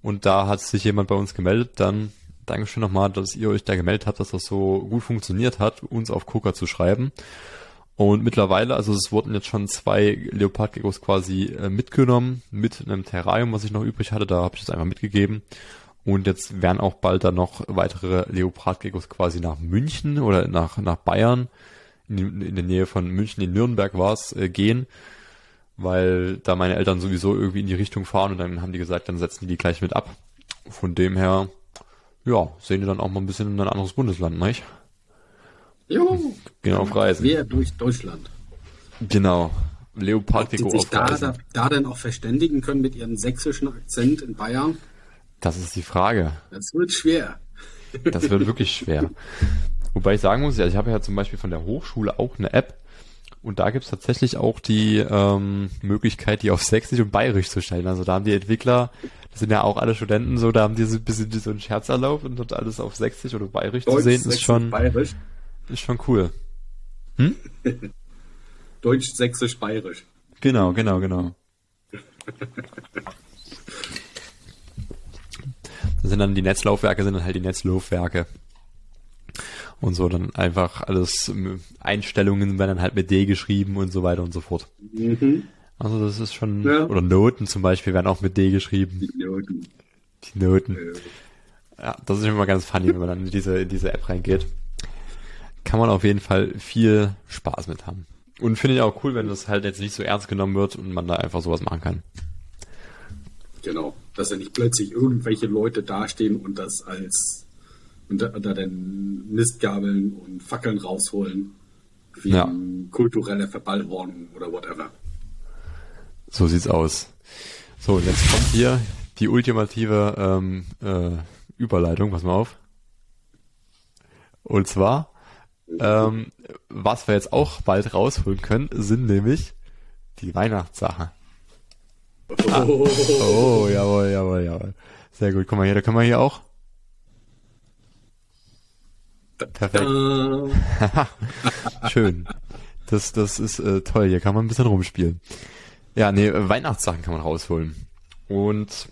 und da hat sich jemand bei uns gemeldet, dann Dankeschön nochmal, dass ihr euch da gemeldet habt, dass das so gut funktioniert hat, uns auf Coca zu schreiben. Und mittlerweile, also es wurden jetzt schon zwei Leopardgeckos quasi äh, mitgenommen, mit einem Terrarium, was ich noch übrig hatte, da habe ich das einfach mitgegeben. Und jetzt werden auch bald dann noch weitere Leopardgeckos quasi nach München oder nach, nach Bayern, in, in der Nähe von München, in Nürnberg war es, äh, gehen, weil da meine Eltern sowieso irgendwie in die Richtung fahren und dann haben die gesagt, dann setzen die die gleich mit ab. Von dem her, ja, sehen die dann auch mal ein bisschen in ein anderes Bundesland, nicht? Jo, Gehen auf Reisen. quer durch Deutschland. Genau. Ob die sich da, da, da dann auch verständigen können mit ihrem sächsischen Akzent in Bayern, Das ist die Frage. das wird schwer. Das wird wirklich schwer. Wobei ich sagen muss, ja, ich habe ja zum Beispiel von der Hochschule auch eine App und da gibt's tatsächlich auch die ähm, Möglichkeit, die auf Sächsisch und Bayerisch zu stellen. Also da haben die Entwickler, das sind ja auch alle Studenten so, da haben die so ein bisschen so einen Scherz erlaubt und dort alles auf Sächsisch oder Bayerisch zu Deutsch, sehen, ist schon, Bayerisch. ist schon cool. Deutsch, Sächsisch, Bayerisch. Genau, genau, genau. Das sind dann die Netzlaufwerke, sind dann halt die Netzlaufwerke. Und so dann einfach alles, ähm, Einstellungen werden dann halt mit D geschrieben und so weiter und so fort. Mhm. Also das ist schon, Ja. oder Noten zum Beispiel werden auch mit D geschrieben, Die Noten. die Noten. Äh, Ja, das ist immer ganz funny, wenn man dann in diese, in diese App reingeht. Kann man auf jeden Fall viel Spaß mit haben. Und finde ich auch cool, wenn das halt jetzt nicht so ernst genommen wird und man da einfach sowas machen kann. Genau. Dass ja nicht plötzlich irgendwelche Leute dastehen und das als unter, unter den Mistgabeln und Fackeln rausholen. Wie Ja. kulturelle Verballhornung oder whatever. So sieht's aus. So, und jetzt kommt hier die ultimative ähm, äh, Überleitung, pass mal auf. Und zwar, ähm, was wir jetzt auch bald rausholen können, sind nämlich die Weihnachtssachen. Oh, jawohl, jawohl, jawohl. Sehr gut. Guck mal hier, da können wir hier auch. Perfekt. Äh, Schön. Das, das ist äh, toll. Hier kann man ein bisschen rumspielen. Ja, nee, äh, Weihnachtssachen kann man rausholen. Und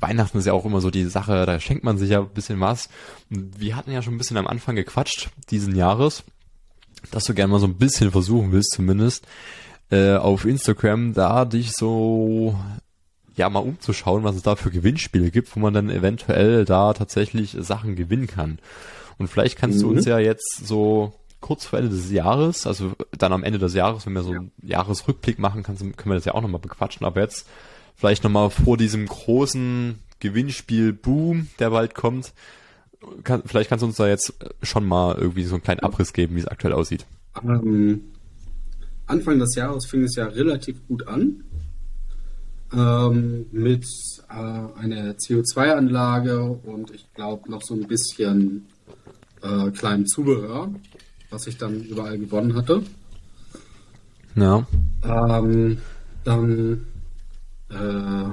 Weihnachten ist ja auch immer so die Sache, da schenkt man sich ja ein bisschen was. Wir hatten ja schon ein bisschen am Anfang gequatscht, diesen Jahres, dass du gerne mal so ein bisschen versuchen willst, zumindest, äh, auf Instagram da dich so ja mal umzuschauen, was es da für Gewinnspiele gibt, wo man dann eventuell da tatsächlich Sachen gewinnen kann. Und vielleicht kannst du Mhm. uns ja jetzt so kurz vor Ende des Jahres, also dann am Ende des Jahres, wenn wir so einen Jahresrückblick machen, kannst, können wir das ja auch nochmal bequatschen, aber jetzt vielleicht nochmal vor diesem großen Gewinnspiel-Boom, der bald kommt, kann, vielleicht kannst du uns da jetzt schon mal irgendwie so einen kleinen Abriss geben, wie es aktuell aussieht. Ähm, Anfang des Jahres fing es ja relativ gut an. Ähm, mit äh, einer CO2-Anlage und ich glaube noch so ein bisschen äh, kleinem Zubehör, was ich dann überall gewonnen hatte. Ja. Ähm, dann äh,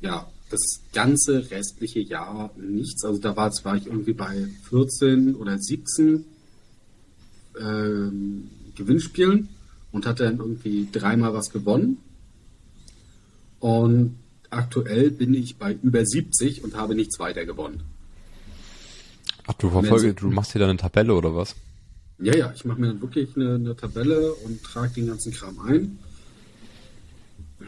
ja, das ganze restliche Jahr nichts. Also da war, war ich irgendwie bei 14 oder 17 ähm, Gewinnspielen und hatte dann irgendwie dreimal was gewonnen. Und aktuell bin ich bei über 70 und habe nichts weiter gewonnen. Ach, du verfolge, du machst hier dann eine Tabelle oder was? Ja, ja, ich mache mir dann wirklich eine, eine Tabelle und trage den ganzen Kram ein.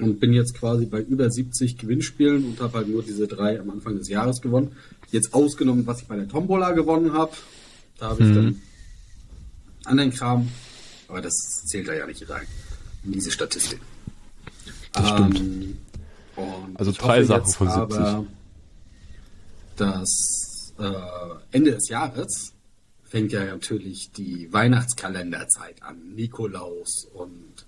Und bin jetzt quasi bei über 70 Gewinnspielen und habe halt nur diese drei am Anfang des Jahres gewonnen. Jetzt ausgenommen, was ich bei der Tombola gewonnen habe. Da habe ich Mhm. dann anderen Kram. Aber das zählt da ja nicht rein. In diese Statistik. Das stimmt. Ähm, Also drei Sachen von 70. Aber, dass Ende des Jahres fängt ja natürlich die Weihnachtskalenderzeit an. Nikolaus und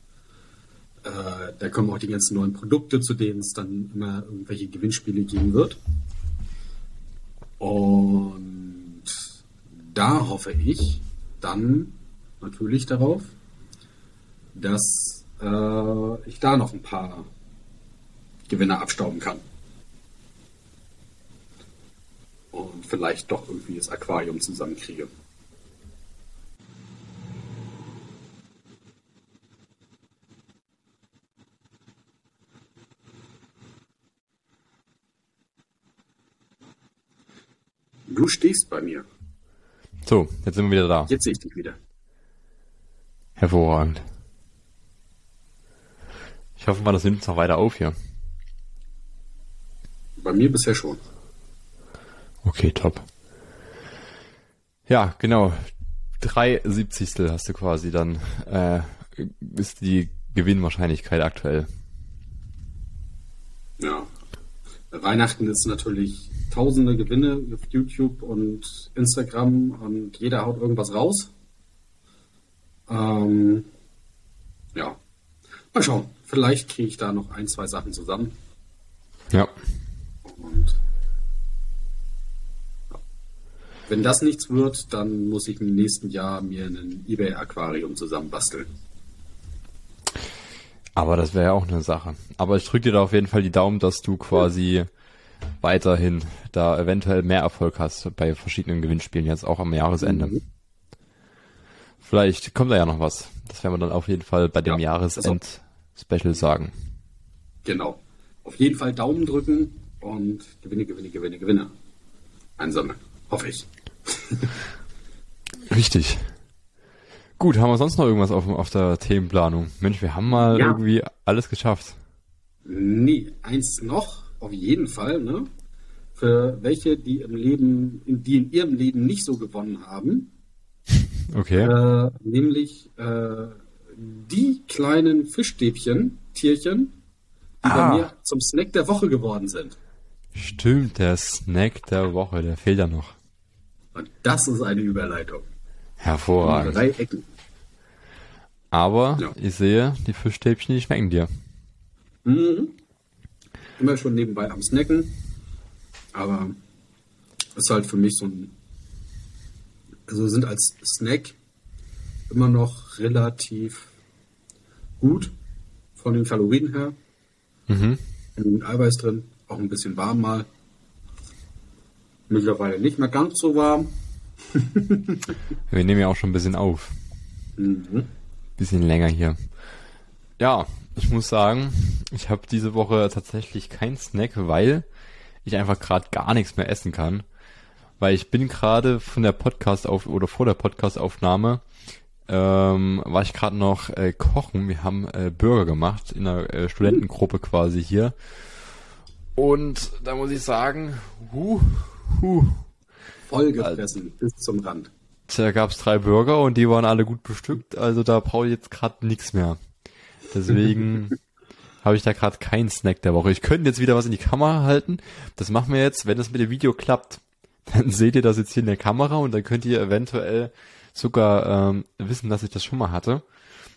äh, da kommen auch die ganzen neuen Produkte, zu denen es dann immer irgendwelche Gewinnspiele geben wird. Und da hoffe ich dann natürlich darauf, dass äh, ich da noch ein paar Gewinner abstauben kann. Und vielleicht doch irgendwie das Aquarium zusammenkriege. Du stehst bei mir. So, jetzt sind wir wieder da. Jetzt sehe ich dich wieder. Hervorragend. Ich hoffe mal, das nimmt uns noch weiter auf hier. Bei mir bisher schon. Okay, top. Ja, genau. Drei Siebzigstel hast du quasi dann, äh, ist die Gewinnwahrscheinlichkeit aktuell. Ja. Weihnachten ist natürlich tausende Gewinne auf YouTube und Instagram und jeder haut irgendwas raus. Ähm, ja. Mal schauen. Vielleicht kriege ich da noch ein, zwei Sachen zusammen. Ja. Wenn das nichts wird, dann muss ich im nächsten Jahr mir ein eBay-Aquarium zusammenbasteln. Aber das wäre ja auch eine Sache. Aber ich drücke dir da auf jeden Fall die Daumen, dass du quasi weiterhin da eventuell mehr Erfolg hast bei verschiedenen Gewinnspielen, jetzt auch am Jahresende. Mhm. Vielleicht kommt da ja noch was. Das werden wir dann auf jeden Fall bei dem Ja, Jahresend-Special sagen. Genau. Auf jeden Fall Daumen drücken und Gewinne, Gewinne, Gewinne, Gewinne einsammeln. Hoffe ich. Richtig. Gut, haben wir sonst noch irgendwas auf, auf der Themenplanung? Mensch, wir haben mal Ja. irgendwie alles geschafft. Nee, eins noch, auf jeden Fall, ne? Für welche, die im Leben, die in ihrem Leben nicht so gewonnen haben, Okay. äh, nämlich äh, die kleinen Fischstäbchen, Tierchen, die Ah. bei mir zum Snack der Woche geworden sind. Stimmt, der Snack der Woche, der fehlt ja noch. Und das ist eine Überleitung. Hervorragend. Drei Ecken. Aber Ja. ich sehe, die Fischstäbchen, die schmecken dir. Mhm. Immer schon nebenbei am Snacken. Aber ist halt für mich so ein. Also sind als Snack immer noch relativ gut von den Kalorien her. Mhm. Genügend Eiweiß drin, auch ein bisschen warm mal. Mittlerweile nicht mehr ganz so warm. Wir nehmen ja auch schon ein bisschen auf. Mhm. Bisschen länger hier. Ja, ich muss sagen, ich habe diese Woche tatsächlich keinen Snack, weil ich einfach gerade gar nichts mehr essen kann. Weil ich bin gerade von der Podcast auf oder vor der Podcastaufnahme ähm, war ich gerade noch äh, kochen. Wir haben äh, Burger gemacht in einer äh, Studentengruppe quasi hier. Und da muss ich sagen, huh, huh, Voll gefressen bis zum Rand. da gab's drei Burger und die waren alle gut bestückt, also da brauche ich jetzt gerade nichts mehr. Deswegen habe ich da gerade keinen Snack der Woche. Ich könnte jetzt wieder was in die Kamera halten. Das machen wir jetzt, wenn das mit dem Video klappt. Dann seht ihr das jetzt hier in der Kamera und dann könnt ihr eventuell sogar ähm, wissen, dass ich das schon mal hatte.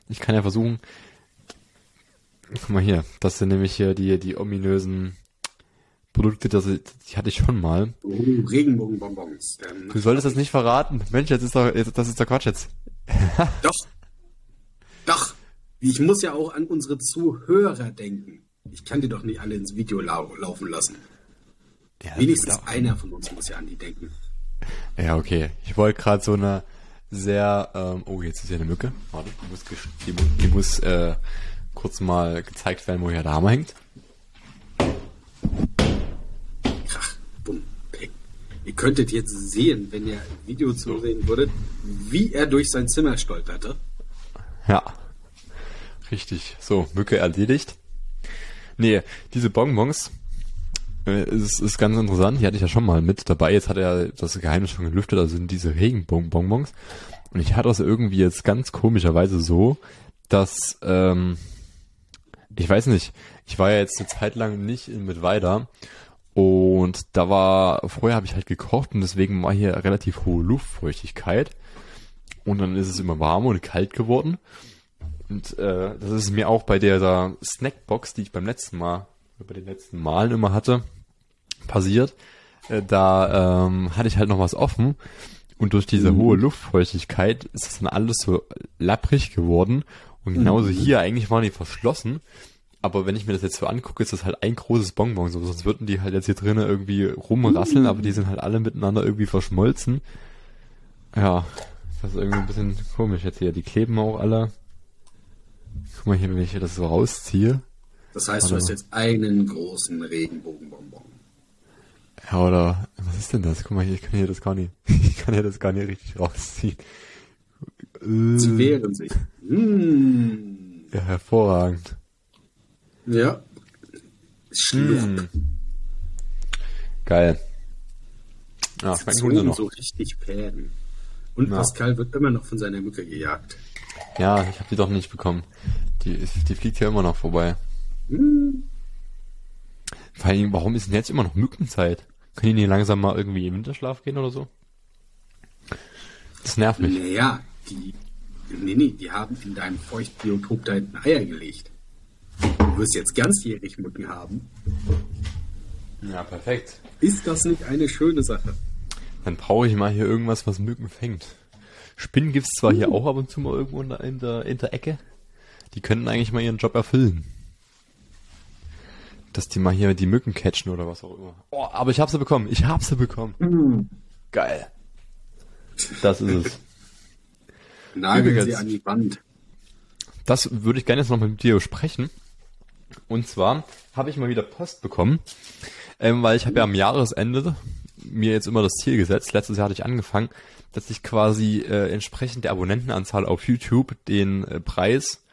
Ich kann ja versuchen. Guck mal hier, das sind nämlich hier die, die ominösen Produkte, das, die hatte ich schon mal. Oh, Regenbogenbonbons. Ähm, Du solltest das nicht verraten. Mensch, jetzt ist doch, jetzt, das ist doch Quatsch jetzt. Doch. Doch. Ich muss ja auch an unsere Zuhörer denken. Ich kann die doch nicht alle ins Video lau laufen lassen. Ja, Wenigstens einer von uns muss ja an die denken. Ja, okay. Ich wollte gerade so eine sehr, ähm, oh, jetzt ist ja eine Mücke. Warte, die muss, die, mu- die muss äh, kurz mal gezeigt werden, wo hier der Hammer hängt. Ihr könntet jetzt sehen, wenn ihr im Video zusehen würdet, wie er durch sein Zimmer stolperte. Ja. Richtig. So, Mücke erledigt. Nee, diese Bonbons, äh, ist, ist ganz interessant. Die hatte ich ja schon mal mit dabei. Jetzt hat er das Geheimnis schon gelüftet. Also sind diese Regenbonbons. Und ich hatte das irgendwie jetzt ganz komischerweise so, dass, ähm, ich weiß nicht, ich war ja jetzt eine Zeit lang nicht in Mittweida und da war, vorher habe ich halt gekocht und deswegen war hier relativ hohe Luftfeuchtigkeit und dann ist es immer warm und kalt geworden und äh, das ist mir auch bei der Snackbox, die ich beim letzten Mal, bei den letzten Malen immer hatte, passiert. Äh, da ähm, hatte ich halt noch was offen und durch diese hohe Luftfeuchtigkeit ist das dann alles so lapprig geworden. Und genauso hier, eigentlich waren die verschlossen. Aber wenn ich mir das jetzt so angucke, ist das halt ein großes Bonbon. So, sonst würden die halt jetzt hier drinnen irgendwie rumrasseln, aber die sind halt alle miteinander irgendwie verschmolzen. Ja, das ist irgendwie ein bisschen komisch jetzt hier. Die kleben auch alle. Guck mal hier, wenn ich hier das so rausziehe. Das heißt, du Warte hast jetzt einen großen Regenbogenbonbon. Ja, oder, was ist denn das? Guck mal hier, ich kann hier das gar nicht, ich kann hier das gar nicht richtig rausziehen. Sie Äh, wehren sich. Mmh. ja, hervorragend. Ja. Schlurp. Hm. Geil. Ja, schmecken Hunde noch. so richtig Fäden. Und Ja. Pascal wird immer noch von seiner Mücke gejagt. Ja, ich habe die doch nicht bekommen. Die, ist- die fliegt hier immer noch vorbei. Hm. Vor allem, warum ist denn jetzt immer noch Mückenzeit? Können die nicht langsam mal irgendwie im Winterschlaf gehen oder so? Das nervt mich. Naja, die. Nee, nee, die haben in deinem Feuchtbiotop da hinten Eier gelegt. Du wirst jetzt ganzjährig Mücken haben. Ja, perfekt. Ist das nicht eine schöne Sache? Dann brauche ich mal hier irgendwas, was Mücken fängt. Spinnen gibt's zwar hier auch ab und zu mal irgendwo in der, in der, in der Ecke. Die könnten eigentlich mal ihren Job erfüllen. Dass die mal hier die Mücken catchen oder was auch immer. Oh, aber ich hab sie bekommen. Ich hab sie bekommen. Geil. Das ist es. Nageln Übrigens- sie an die Wand. Das würde ich gerne jetzt noch mit dir besprechen. Und zwar habe ich mal wieder Post bekommen, ähm, weil ich habe ja am Jahresende mir jetzt immer das Ziel gesetzt, letztes Jahr hatte ich angefangen, dass ich quasi äh, entsprechend der Abonnentenanzahl auf YouTube den äh, Preis,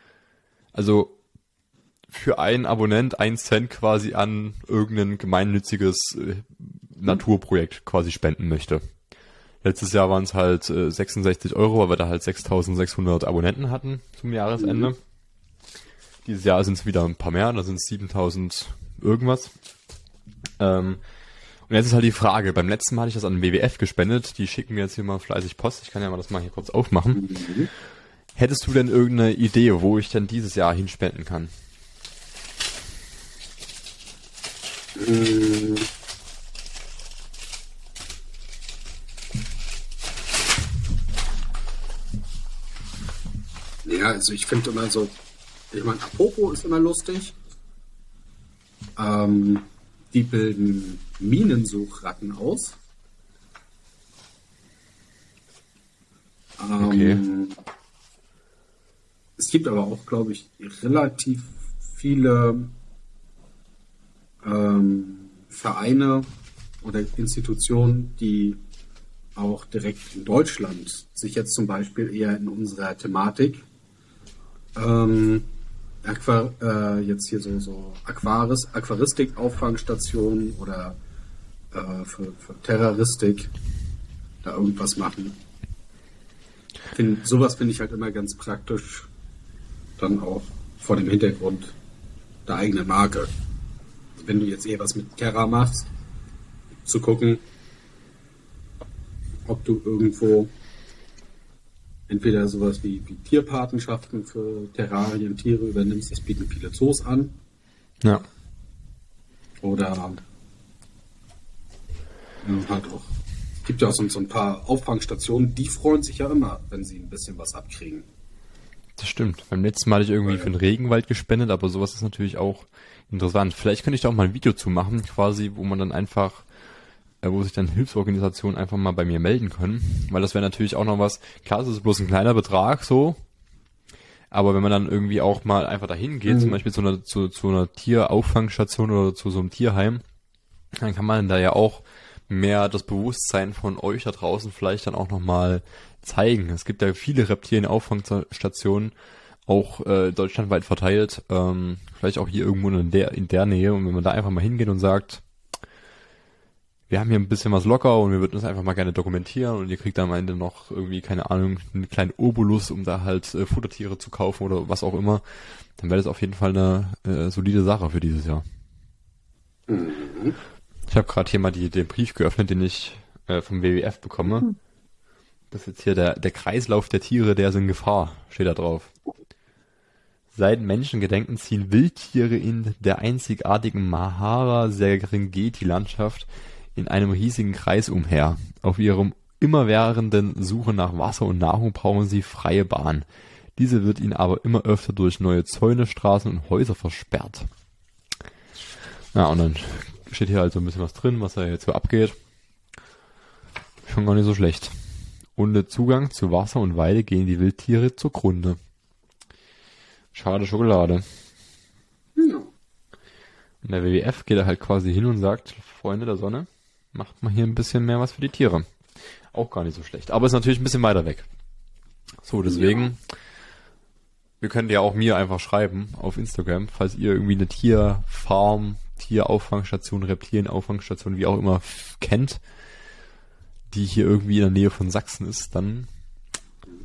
also für einen Abonnent ein Cent quasi an irgendein gemeinnütziges äh, Naturprojekt quasi spenden möchte. Letztes Jahr waren es halt äh, 66 Euro, weil wir da halt 6600 Abonnenten hatten zum Jahresende. Dieses Jahr sind es wieder ein paar mehr, da sind es 7000 irgendwas. Ähm, und jetzt ist halt die Frage, beim letzten Mal hatte ich das an den WWF gespendet, die schicken mir jetzt hier mal fleißig Post, ich kann ja mal das mal hier kurz aufmachen. Hättest du denn irgendeine Idee, wo ich denn dieses Jahr hinspenden kann? Hm. Ja, also ich finde immer so, ich meine, Apopo ist immer lustig. Ähm, die bilden Minensuchratten aus. Ähm, Okay. Es gibt aber auch, glaube ich, relativ viele ähm, Vereine oder Institutionen, die auch direkt in Deutschland sich jetzt zum Beispiel eher in unserer Thematik ähm, Aqua, äh, jetzt hier so, so Aquaris, Aquaristik-Auffangstationen oder äh, für, für Terroristik da irgendwas machen. Find, sowas finde ich halt immer ganz praktisch, dann auch vor dem Hintergrund der eigenen Marke. Wenn du jetzt eher was mit Terra machst, zu gucken, ob du irgendwo entweder sowas wie, wie Tierpatenschaften für Terrarien, Tiere übernimmst, das bieten viele Zoos an, Ja. oder ähm, halt auch, es gibt ja auch so, so ein paar Auffangstationen, die freuen sich ja immer, wenn sie ein bisschen was abkriegen. Das stimmt. Beim letzten Mal hatte ich irgendwie für den Regenwald gespendet, aber sowas ist natürlich auch interessant. Vielleicht könnte ich da auch mal ein Video zu machen, quasi, wo man dann einfach, wo sich dann Hilfsorganisationen einfach mal bei mir melden können. Weil das wäre natürlich auch noch was, klar, es ist bloß ein kleiner Betrag so, aber wenn man dann irgendwie auch mal einfach dahin geht, mhm. zum Beispiel zu einer, zu, zu einer Tierauffangstation oder zu so einem Tierheim, dann kann man da ja auch mehr das Bewusstsein von euch da draußen vielleicht dann auch nochmal zeigen. Es gibt ja viele Reptilien-Auffangstationen, auch äh, deutschlandweit verteilt, ähm, vielleicht auch hier irgendwo in der, in der Nähe. Und wenn man da einfach mal hingeht und sagt, wir haben hier ein bisschen was locker und wir würden das einfach mal gerne dokumentieren und ihr kriegt dann am Ende noch irgendwie, keine Ahnung, einen kleinen Obolus, um da halt äh, Futtertiere zu kaufen oder was auch immer, dann wäre das auf jeden Fall eine äh, solide Sache für dieses Jahr. Mhm. Ich habe gerade hier mal die, den Brief geöffnet, den ich äh, vom WWF bekomme. Mhm. Das ist jetzt hier der, der Kreislauf der Tiere, der ist in Gefahr, steht da drauf. Seit Menschengedenken ziehen Wildtiere in der einzigartigen Mahara-Serengeti-Landschaft in einem riesigen Kreis umher. Auf ihrem immerwährenden Suche nach Wasser und Nahrung brauchen sie freie Bahn. Diese wird ihnen aber immer öfter durch neue Zäune, Straßen und Häuser versperrt. Ja, und dann steht hier also ein bisschen was drin, was da jetzt so abgeht. Schon gar nicht so schlecht. Ohne Zugang zu Wasser und Weide gehen die Wildtiere zugrunde. Schade Schokolade. Ja. Und der WWF geht da halt quasi hin und sagt, Freunde der Sonne, macht mal hier ein bisschen mehr was für die Tiere. Auch gar nicht so schlecht. Aber ist natürlich ein bisschen weiter weg. So, deswegen, ja. wir können ja auch mir einfach schreiben auf Instagram, falls ihr irgendwie eine Tierfarm Tierauffangstation, Reptilienauffangstation, wie auch immer, kennt, die hier irgendwie in der Nähe von Sachsen ist, dann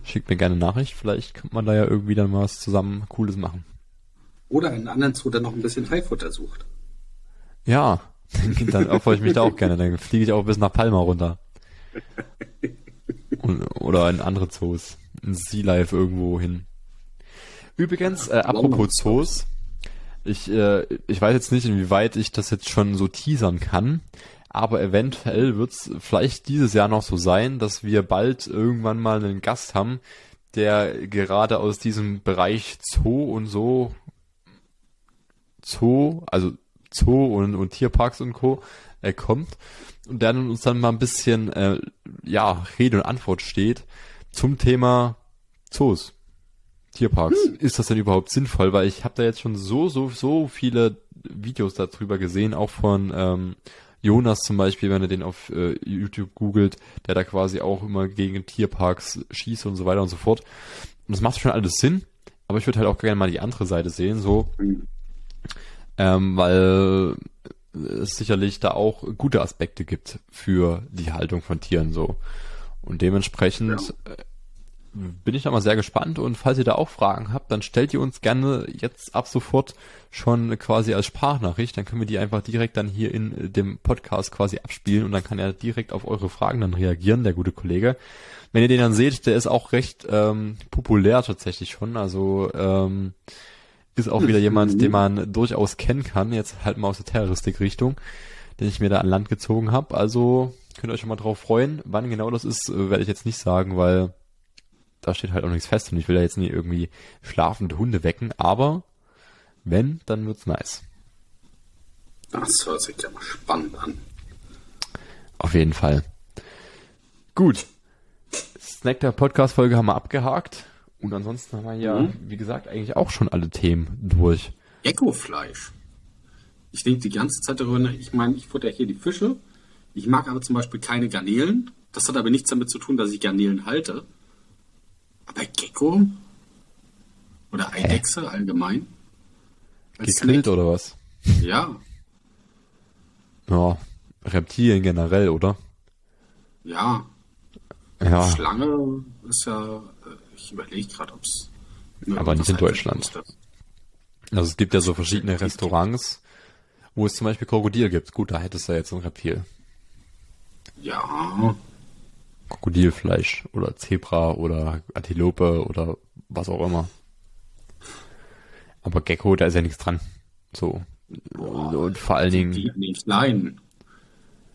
schickt mir gerne Nachricht. Vielleicht könnte man da ja irgendwie dann mal was zusammen Cooles machen. Oder einen anderen Zoo, der noch ein bisschen Haifutter sucht. Ja, dann opfere ich mich da auch gerne. Dann fliege ich auch bis nach Palma runter. Und, oder in andere Zoos. In Sea Life irgendwo hin. Übrigens, äh, apropos Zoos, ich, äh, ich weiß jetzt nicht, inwieweit ich das jetzt schon so teasern kann, aber eventuell wird es vielleicht dieses Jahr noch so sein, dass wir bald irgendwann mal einen Gast haben, der gerade aus diesem Bereich Zoo und so Zoo, also Zoo und, und Tierparks und Co. Äh, kommt und der uns dann mal ein bisschen äh, ja Rede und Antwort steht zum Thema Zoos. Tierparks. Hm. Ist das denn überhaupt sinnvoll? Weil ich habe da jetzt schon so, so, so viele Videos darüber gesehen, auch von ähm, Jonas zum Beispiel, wenn er den auf äh, YouTube googelt, der da quasi auch immer gegen Tierparks schießt und so weiter und so fort. Und das macht schon alles Sinn, aber ich würde halt auch gerne mal die andere Seite sehen, so. Hm. Ähm, weil es sicherlich da auch gute Aspekte gibt für die Haltung von Tieren so. Und dementsprechend ja. Äh, bin ich da mal sehr gespannt und falls ihr da auch Fragen habt, dann stellt ihr uns gerne jetzt ab sofort schon quasi als Sprachnachricht, dann können wir die einfach direkt dann hier in dem Podcast quasi abspielen und dann kann er direkt auf eure Fragen dann reagieren, der gute Kollege. Wenn ihr den dann seht, der ist auch recht ähm, populär tatsächlich schon, also ähm, ist auch wieder jemand, den man durchaus kennen kann, jetzt halt mal aus der Terroristik-Richtung, den ich mir da an Land gezogen habe, also könnt ihr euch schon mal drauf freuen. Wann genau das ist, äh, werde ich jetzt nicht sagen, weil da steht halt auch nichts fest und ich will ja jetzt nie irgendwie schlafende Hunde wecken, aber wenn, dann wird's nice. Das hört sich ja mal spannend an. Auf jeden Fall. Gut. Snack der Podcast-Folge haben wir abgehakt. Und ansonsten haben wir ja, mhm. wie gesagt, eigentlich auch schon alle Themen durch. Ecofleisch. Ich denke die ganze Zeit darüber nach, ich meine, ich futter hier die Fische. Ich mag aber zum Beispiel keine Garnelen. Das hat aber nichts damit zu tun, dass ich Garnelen halte. Aber Gecko? Oder Eidechse Hä? allgemein? Gegrillt oder was? Ja. Ja, Reptilien generell, oder? Ja. Ja. Schlange ist ja, ich überlege gerade, ob es. Aber nicht in Deutschland. Also es gibt ja so verschiedene Restaurants, wo es zum Beispiel Krokodil gibt. Gut, da hättest du ja jetzt ein Reptil. Ja. Krokodilfleisch oder Zebra oder Antilope oder was auch immer. Aber Gecko, da ist ja nichts dran. So. Boah, und vor allen Dingen. Die, die kleinen.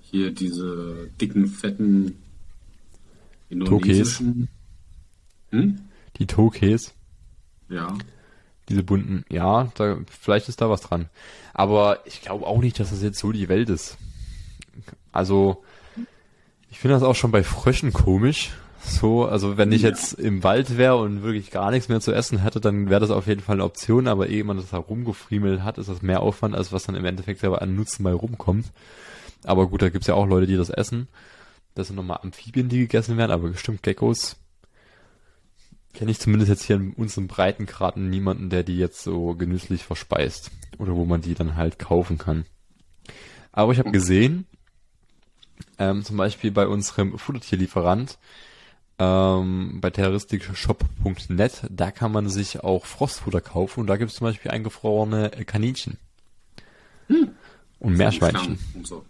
Hier diese dicken, fetten indonesischen. Hm? Die Tokes. Ja. Diese bunten, ja, da, vielleicht ist da was dran. Aber ich glaube auch nicht, dass das jetzt so die Welt ist. Also, ich finde das auch schon bei Fröschen komisch. So, also wenn ich Ja. jetzt im Wald wäre und wirklich gar nichts mehr zu essen hätte, dann wäre das auf jeden Fall eine Option, aber ehe man das da rumgefriemelt hat, ist das mehr Aufwand, als was dann im Endeffekt selber an Nutzen bei rumkommt. Aber gut, da gibt's ja auch Leute, die das essen. Das sind nochmal Amphibien, die gegessen werden, aber bestimmt Geckos. Kenne ich zumindest jetzt hier in unseren Breitengraden niemanden, der die jetzt so genüsslich verspeist. Oder wo man die dann halt kaufen kann. Aber ich habe gesehen, ähm, zum Beispiel bei unserem Futtertierlieferant, ähm, bei terroristikshop.net, da kann man sich auch Frostfutter kaufen und da gibt es zum Beispiel eingefrorene Kaninchen. Und Meerschweinchen. Und so.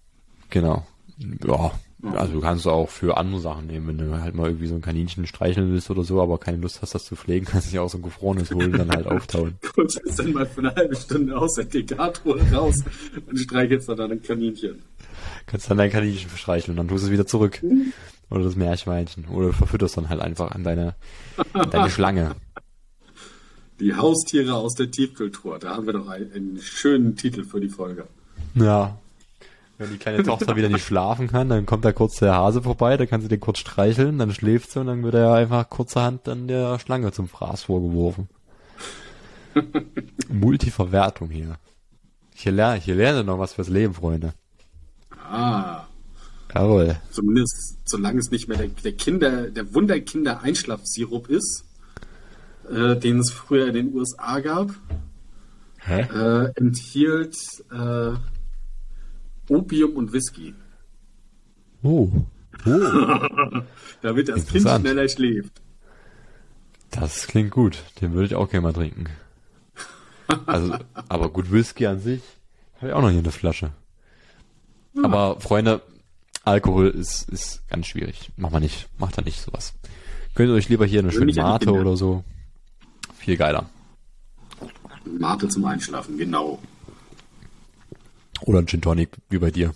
Genau. Ja, also du kannst auch für andere Sachen nehmen, wenn du halt mal irgendwie so ein Kaninchen streicheln willst oder so, aber keine Lust hast, das zu pflegen, kannst du dich auch so ein gefrorenes holen, dann halt auftauen. Kurz ist dann mal für eine halbe Stunde aus der Dekatruhe raus und streichelst dann ein Kaninchen. Kannst dann dein Kaninchen streicheln und dann tust du es wieder zurück. Oder das Meerschweinchen. Oder du verfütterst dann halt einfach an deine, an deine Schlange. Die Haustiere aus der Tiefkultur. Da haben wir doch einen, einen schönen Titel für die Folge. Ja. Wenn die kleine Tochter wieder nicht schlafen kann, dann kommt da kurz der Hase vorbei, da kann sie den kurz streicheln, dann schläft sie und dann wird er einfach kurzerhand dann der Schlange zum Fraß vorgeworfen. Multiverwertung hier. Hier lerne, hier lerne noch was fürs Leben, Freunde. Ah, Jawohl. zumindest solange es nicht mehr der, der Kinder, der Wunderkinder-Einschlafsirup ist, äh, den es früher in den USA gab, Hä? äh, enthielt äh, Opium und Whisky, Oh. damit das Kind schneller schläft. Das klingt gut. Den würde ich auch gerne mal trinken. Also, aber gut, Whisky an sich habe ich auch noch hier eine Flasche. Aber Freunde, Alkohol ist, ist ganz schwierig. Macht man nicht. Macht da nicht sowas. Könnt ihr euch lieber hier eine schöne Mate oder so. Viel geiler. Mate zum Einschlafen, genau. Oder ein Gin Tonic, wie bei dir.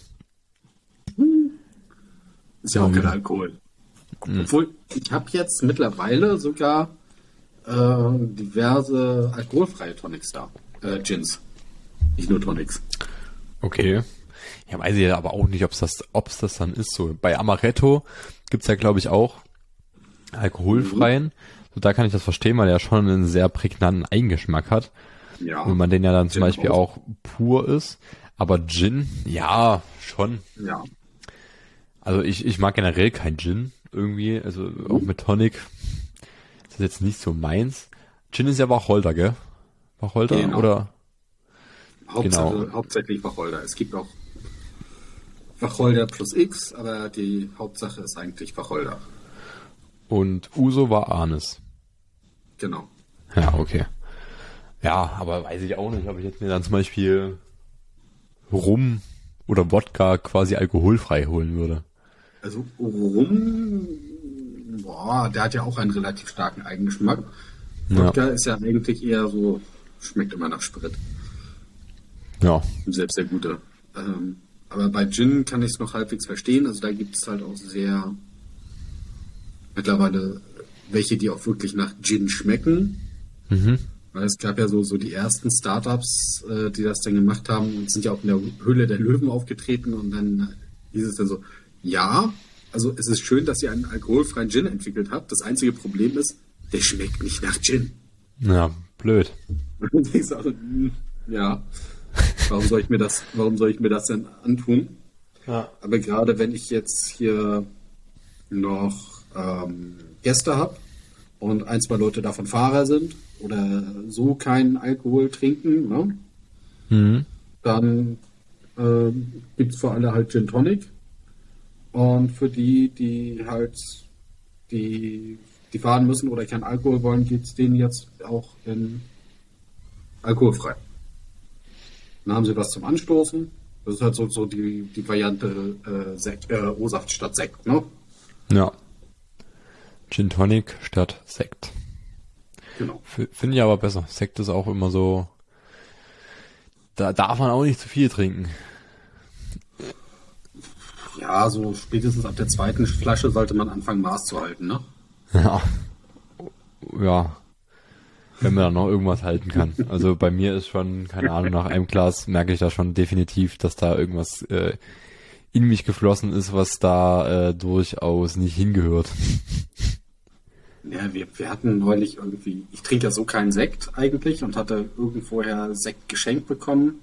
Ist ja auch kein Alkohol. Obwohl, ich habe jetzt mittlerweile sogar äh, diverse alkoholfreie Tonics da. Äh, Gins. Nicht nur Tonics. Okay. Ja, weiß ich ja aber auch nicht, ob es das, ob's das dann ist. So bei Amaretto gibt's ja, glaube ich, auch alkoholfreien. So, da kann ich das verstehen, weil er schon einen sehr prägnanten Eigengeschmack hat. Ja. Und man den ja dann zum Beispiel auch. auch pur ist. Aber Gin, ja, schon. Ja. Also ich, ich mag generell kein Gin irgendwie. Also auch mit Tonic. Das ist jetzt nicht so meins. Gin ist ja Wacholder, gell? Wacholder Genau. oder? Hauptsache, Genau. Hauptsächlich Wacholder. Es gibt auch Wacholder plus X, aber die Hauptsache ist eigentlich Wacholder. Und Uso war Anis. Genau. Ja, okay. Ja, aber weiß ich auch nicht, ob ich jetzt mir dann zum Beispiel Rum oder Wodka quasi alkoholfrei holen würde. Also Rum, boah, der hat ja auch einen relativ starken Eigengeschmack. Ja. Wodka ist ja eigentlich eher so, schmeckt immer nach Sprit. Ja. Selbst der gute. Ähm, aber bei Gin kann ich es noch halbwegs verstehen. Also da gibt es halt auch sehr mittlerweile welche, die auch wirklich nach Gin schmecken. Mhm. Weil es gab ja so, so die ersten Startups, äh, die das dann gemacht haben und sind ja auch in der Höhle der Löwen aufgetreten und dann hieß es dann so, ja, also es ist schön, dass ihr einen alkoholfreien Gin entwickelt habt. Das einzige Problem ist, der schmeckt nicht nach Gin. Ja, blöd. Und ich sage, hm, ja, warum soll ich mir das, warum soll ich mir das denn antun? Ja. Aber gerade wenn ich jetzt hier noch ähm, Gäste habe und ein, zwei Leute davon Fahrer sind oder so keinen Alkohol trinken, ne, Mhm. dann ähm, gibt es für alle halt Gin Tonic. Und für die, die halt die, die fahren müssen oder keinen Alkohol wollen, gibt es denen jetzt auch in alkoholfrei. Dann haben sie was zum Anstoßen. Das ist halt so, so die, die Variante äh, Sekt, äh, O-Saft statt Sekt, ne? Ja. Gin Tonic statt Sekt. Genau. Finde ich aber besser. Sekt ist auch immer so. Da darf man auch nicht zu viel trinken. Ja, so spätestens ab der zweiten Flasche sollte man anfangen, Maß zu halten, ne? Ja. Ja. wenn man da noch irgendwas halten kann. Also bei mir ist schon, keine Ahnung, nach einem Glas merke ich da schon definitiv, dass da irgendwas äh, in mich geflossen ist, was da äh, durchaus nicht hingehört. Ja, wir, wir hatten neulich irgendwie, ich trinke ja so keinen Sekt eigentlich und hatte irgendwoher Sekt geschenkt bekommen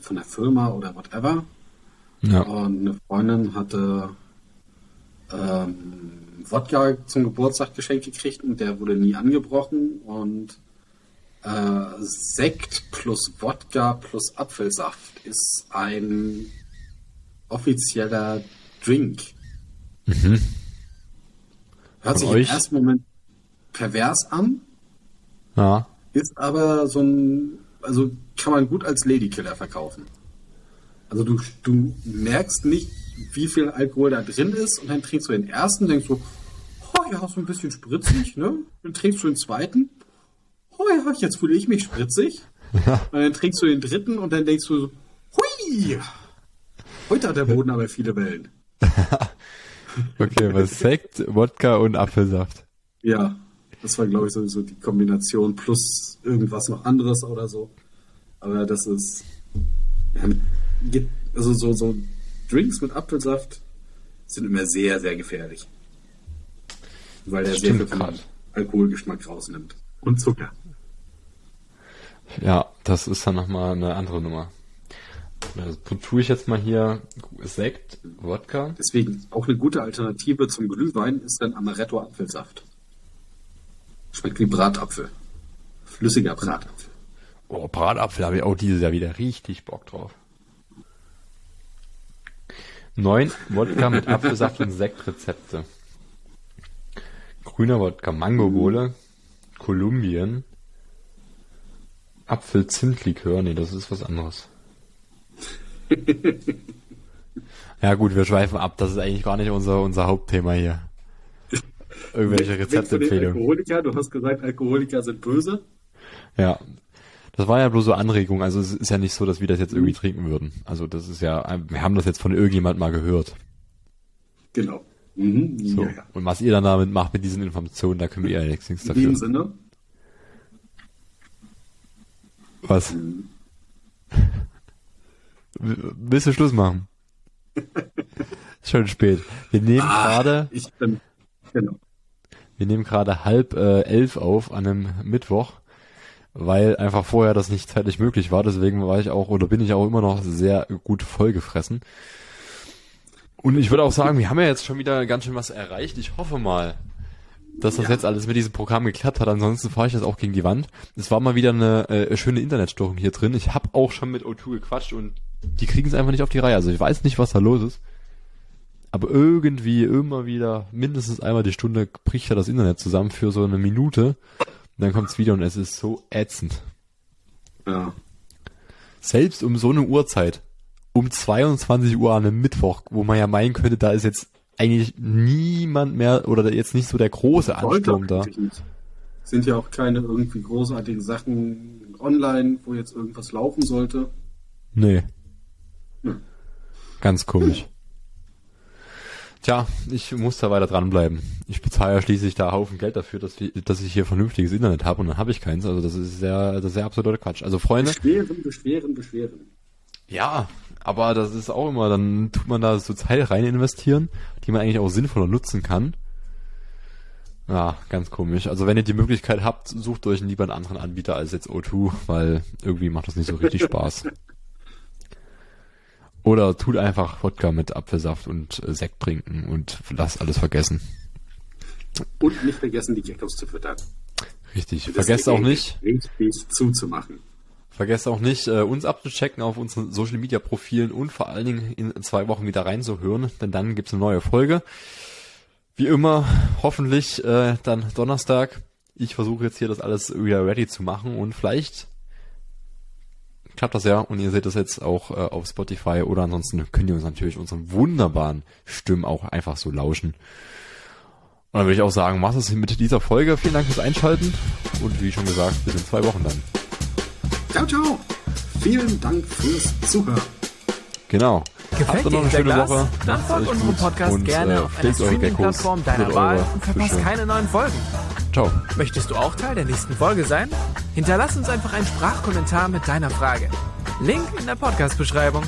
von der Firma oder whatever. Ja. Und eine Freundin hatte ähm, Wodka zum Geburtstag geschenkt gekriegt und der wurde nie angebrochen und äh, Sekt plus Wodka plus Apfelsaft ist ein offizieller Drink. Mhm. Hört sich euch? im ersten Moment pervers an, Ja. ist aber so ein, also kann man gut als Ladykiller verkaufen. Also du, du merkst nicht, wie viel Alkohol da drin ist und dann trinkst du den ersten, denkst du, oh ja, so ein bisschen spritzig, ne? Dann trinkst du den zweiten, oh ja, jetzt fühle ich mich spritzig. Und dann trinkst du den dritten und dann denkst du so, hui, heute hat der Boden aber viele Wellen. Okay, was Sekt, Wodka und Apfelsaft. Ja, das war, glaube ich, sowieso die Kombination plus irgendwas noch anderes oder so. Aber das ist. Also so, so Drinks mit Apfelsaft sind immer sehr, sehr gefährlich. Weil der sehr viel. Alkoholgeschmack rausnimmt. Und Zucker. Ja, das ist dann nochmal eine andere Nummer. Also tue ich jetzt mal hier Sekt, Wodka. Deswegen auch eine gute Alternative zum Glühwein ist dann Amaretto Apfelsaft. Schmeckt wie Bratapfel. Flüssiger Bratapfel. Oh, Bratapfel habe ich auch dieses Jahr wieder richtig Bock drauf. Neun Wodka mit Apfelsaft und Sektrezepte. Grüner Wodka, Mangobowle, Kolumbien, Apfel-Zimtlikör, nee, das ist was anderes. Ja gut, wir schweifen ab, das ist eigentlich gar nicht unser, unser Hauptthema hier. Irgendwelche Rezeptempfehlungen. Alkoholiker, du hast gesagt, Alkoholiker sind böse. Ja. Das war ja bloß so Anregung, also es ist ja nicht so, dass wir das jetzt irgendwie trinken würden. Also das ist ja, wir haben das jetzt von irgendjemand mal gehört. Genau. Mhm. So. Ja, ja. Und was ihr dann damit macht mit diesen Informationen, da können wir ja nichts, nichts In dem dafür. Sinne, Was? Mhm. Willst du Schluss machen? Ist schon spät. Wir nehmen Ah. gerade, ich bin, genau. wir nehmen gerade halb äh, elf auf an einem Mittwoch, weil einfach vorher das nicht zeitlich möglich war. Deswegen war ich auch oder bin ich auch immer noch sehr gut vollgefressen. Und ich würde auch sagen, wir haben ja jetzt schon wieder ganz schön was erreicht. Ich hoffe mal, dass das Ja. jetzt alles mit diesem Programm geklappt hat. Ansonsten fahre ich das auch gegen die Wand. Es war mal wieder eine äh, schöne Internetstörung hier drin. Ich habe auch schon mit O2 gequatscht und die kriegen es einfach nicht auf die Reihe. Also ich weiß nicht, was da los ist. Aber irgendwie immer wieder, mindestens einmal die Stunde bricht ja das Internet zusammen für so eine Minute. Und dann kommt's wieder und es ist so ätzend. Ja. Selbst um so eine Uhrzeit, um 22 Uhr an einem Mittwoch, wo man ja meinen könnte, da ist jetzt eigentlich niemand mehr oder jetzt nicht so der große Ansturm da. Sind ja auch keine irgendwie großartigen Sachen online, wo jetzt irgendwas laufen sollte. Nee. Ganz komisch. Tja, ich muss da weiter dranbleiben. Ich bezahle ja schließlich da Haufen Geld dafür, dass, wir, dass ich hier vernünftiges Internet habe und dann habe ich keins. Also das ist sehr, das ist sehr absoluter Quatsch. Also Freunde, Beschweren, beschweren, beschweren. ja, aber das ist auch immer, dann tut man da so Zeit rein investieren, die man eigentlich auch sinnvoller nutzen kann. Ja, ganz komisch. Also wenn ihr die Möglichkeit habt, sucht euch lieber einen anderen Anbieter als jetzt O2, weil irgendwie macht das nicht so richtig Spaß. Oder tut einfach Wodka mit Apfelsaft und äh, Sekt trinken und lasst alles vergessen. Und nicht vergessen, die Geckos zu füttern. Richtig. Vergesst auch nicht, Richtig zuzumachen. Vergesst auch nicht, äh, uns abzuchecken auf unseren Social Media Profilen und vor allen Dingen in zwei Wochen wieder reinzuhören, denn dann gibt's eine neue Folge. Wie immer, hoffentlich äh, dann Donnerstag. Ich versuche jetzt hier das alles wieder ready zu machen und vielleicht klappt das ja und ihr seht das jetzt auch äh, auf Spotify oder ansonsten könnt ihr uns natürlich unseren wunderbaren Stimmen auch einfach so lauschen. Und dann würde ich auch sagen, mach's es mit dieser Folge. Vielen Dank fürs Einschalten und wie schon gesagt, bis in zwei Wochen dann. Ciao, ciao. Vielen Dank fürs Zuhören. Genau. Gefällt Habt noch eine der schöne? Woche. Dann folgt unserem Podcast und, gerne äh, auf einer. Streaming-Plattform deiner Wahl und verpasst keine neuen Folgen. Ciao. Möchtest du auch Teil der nächsten Folge sein? Hinterlass uns einfach einen Sprachkommentar mit deiner Frage. Link in der Podcast-Beschreibung.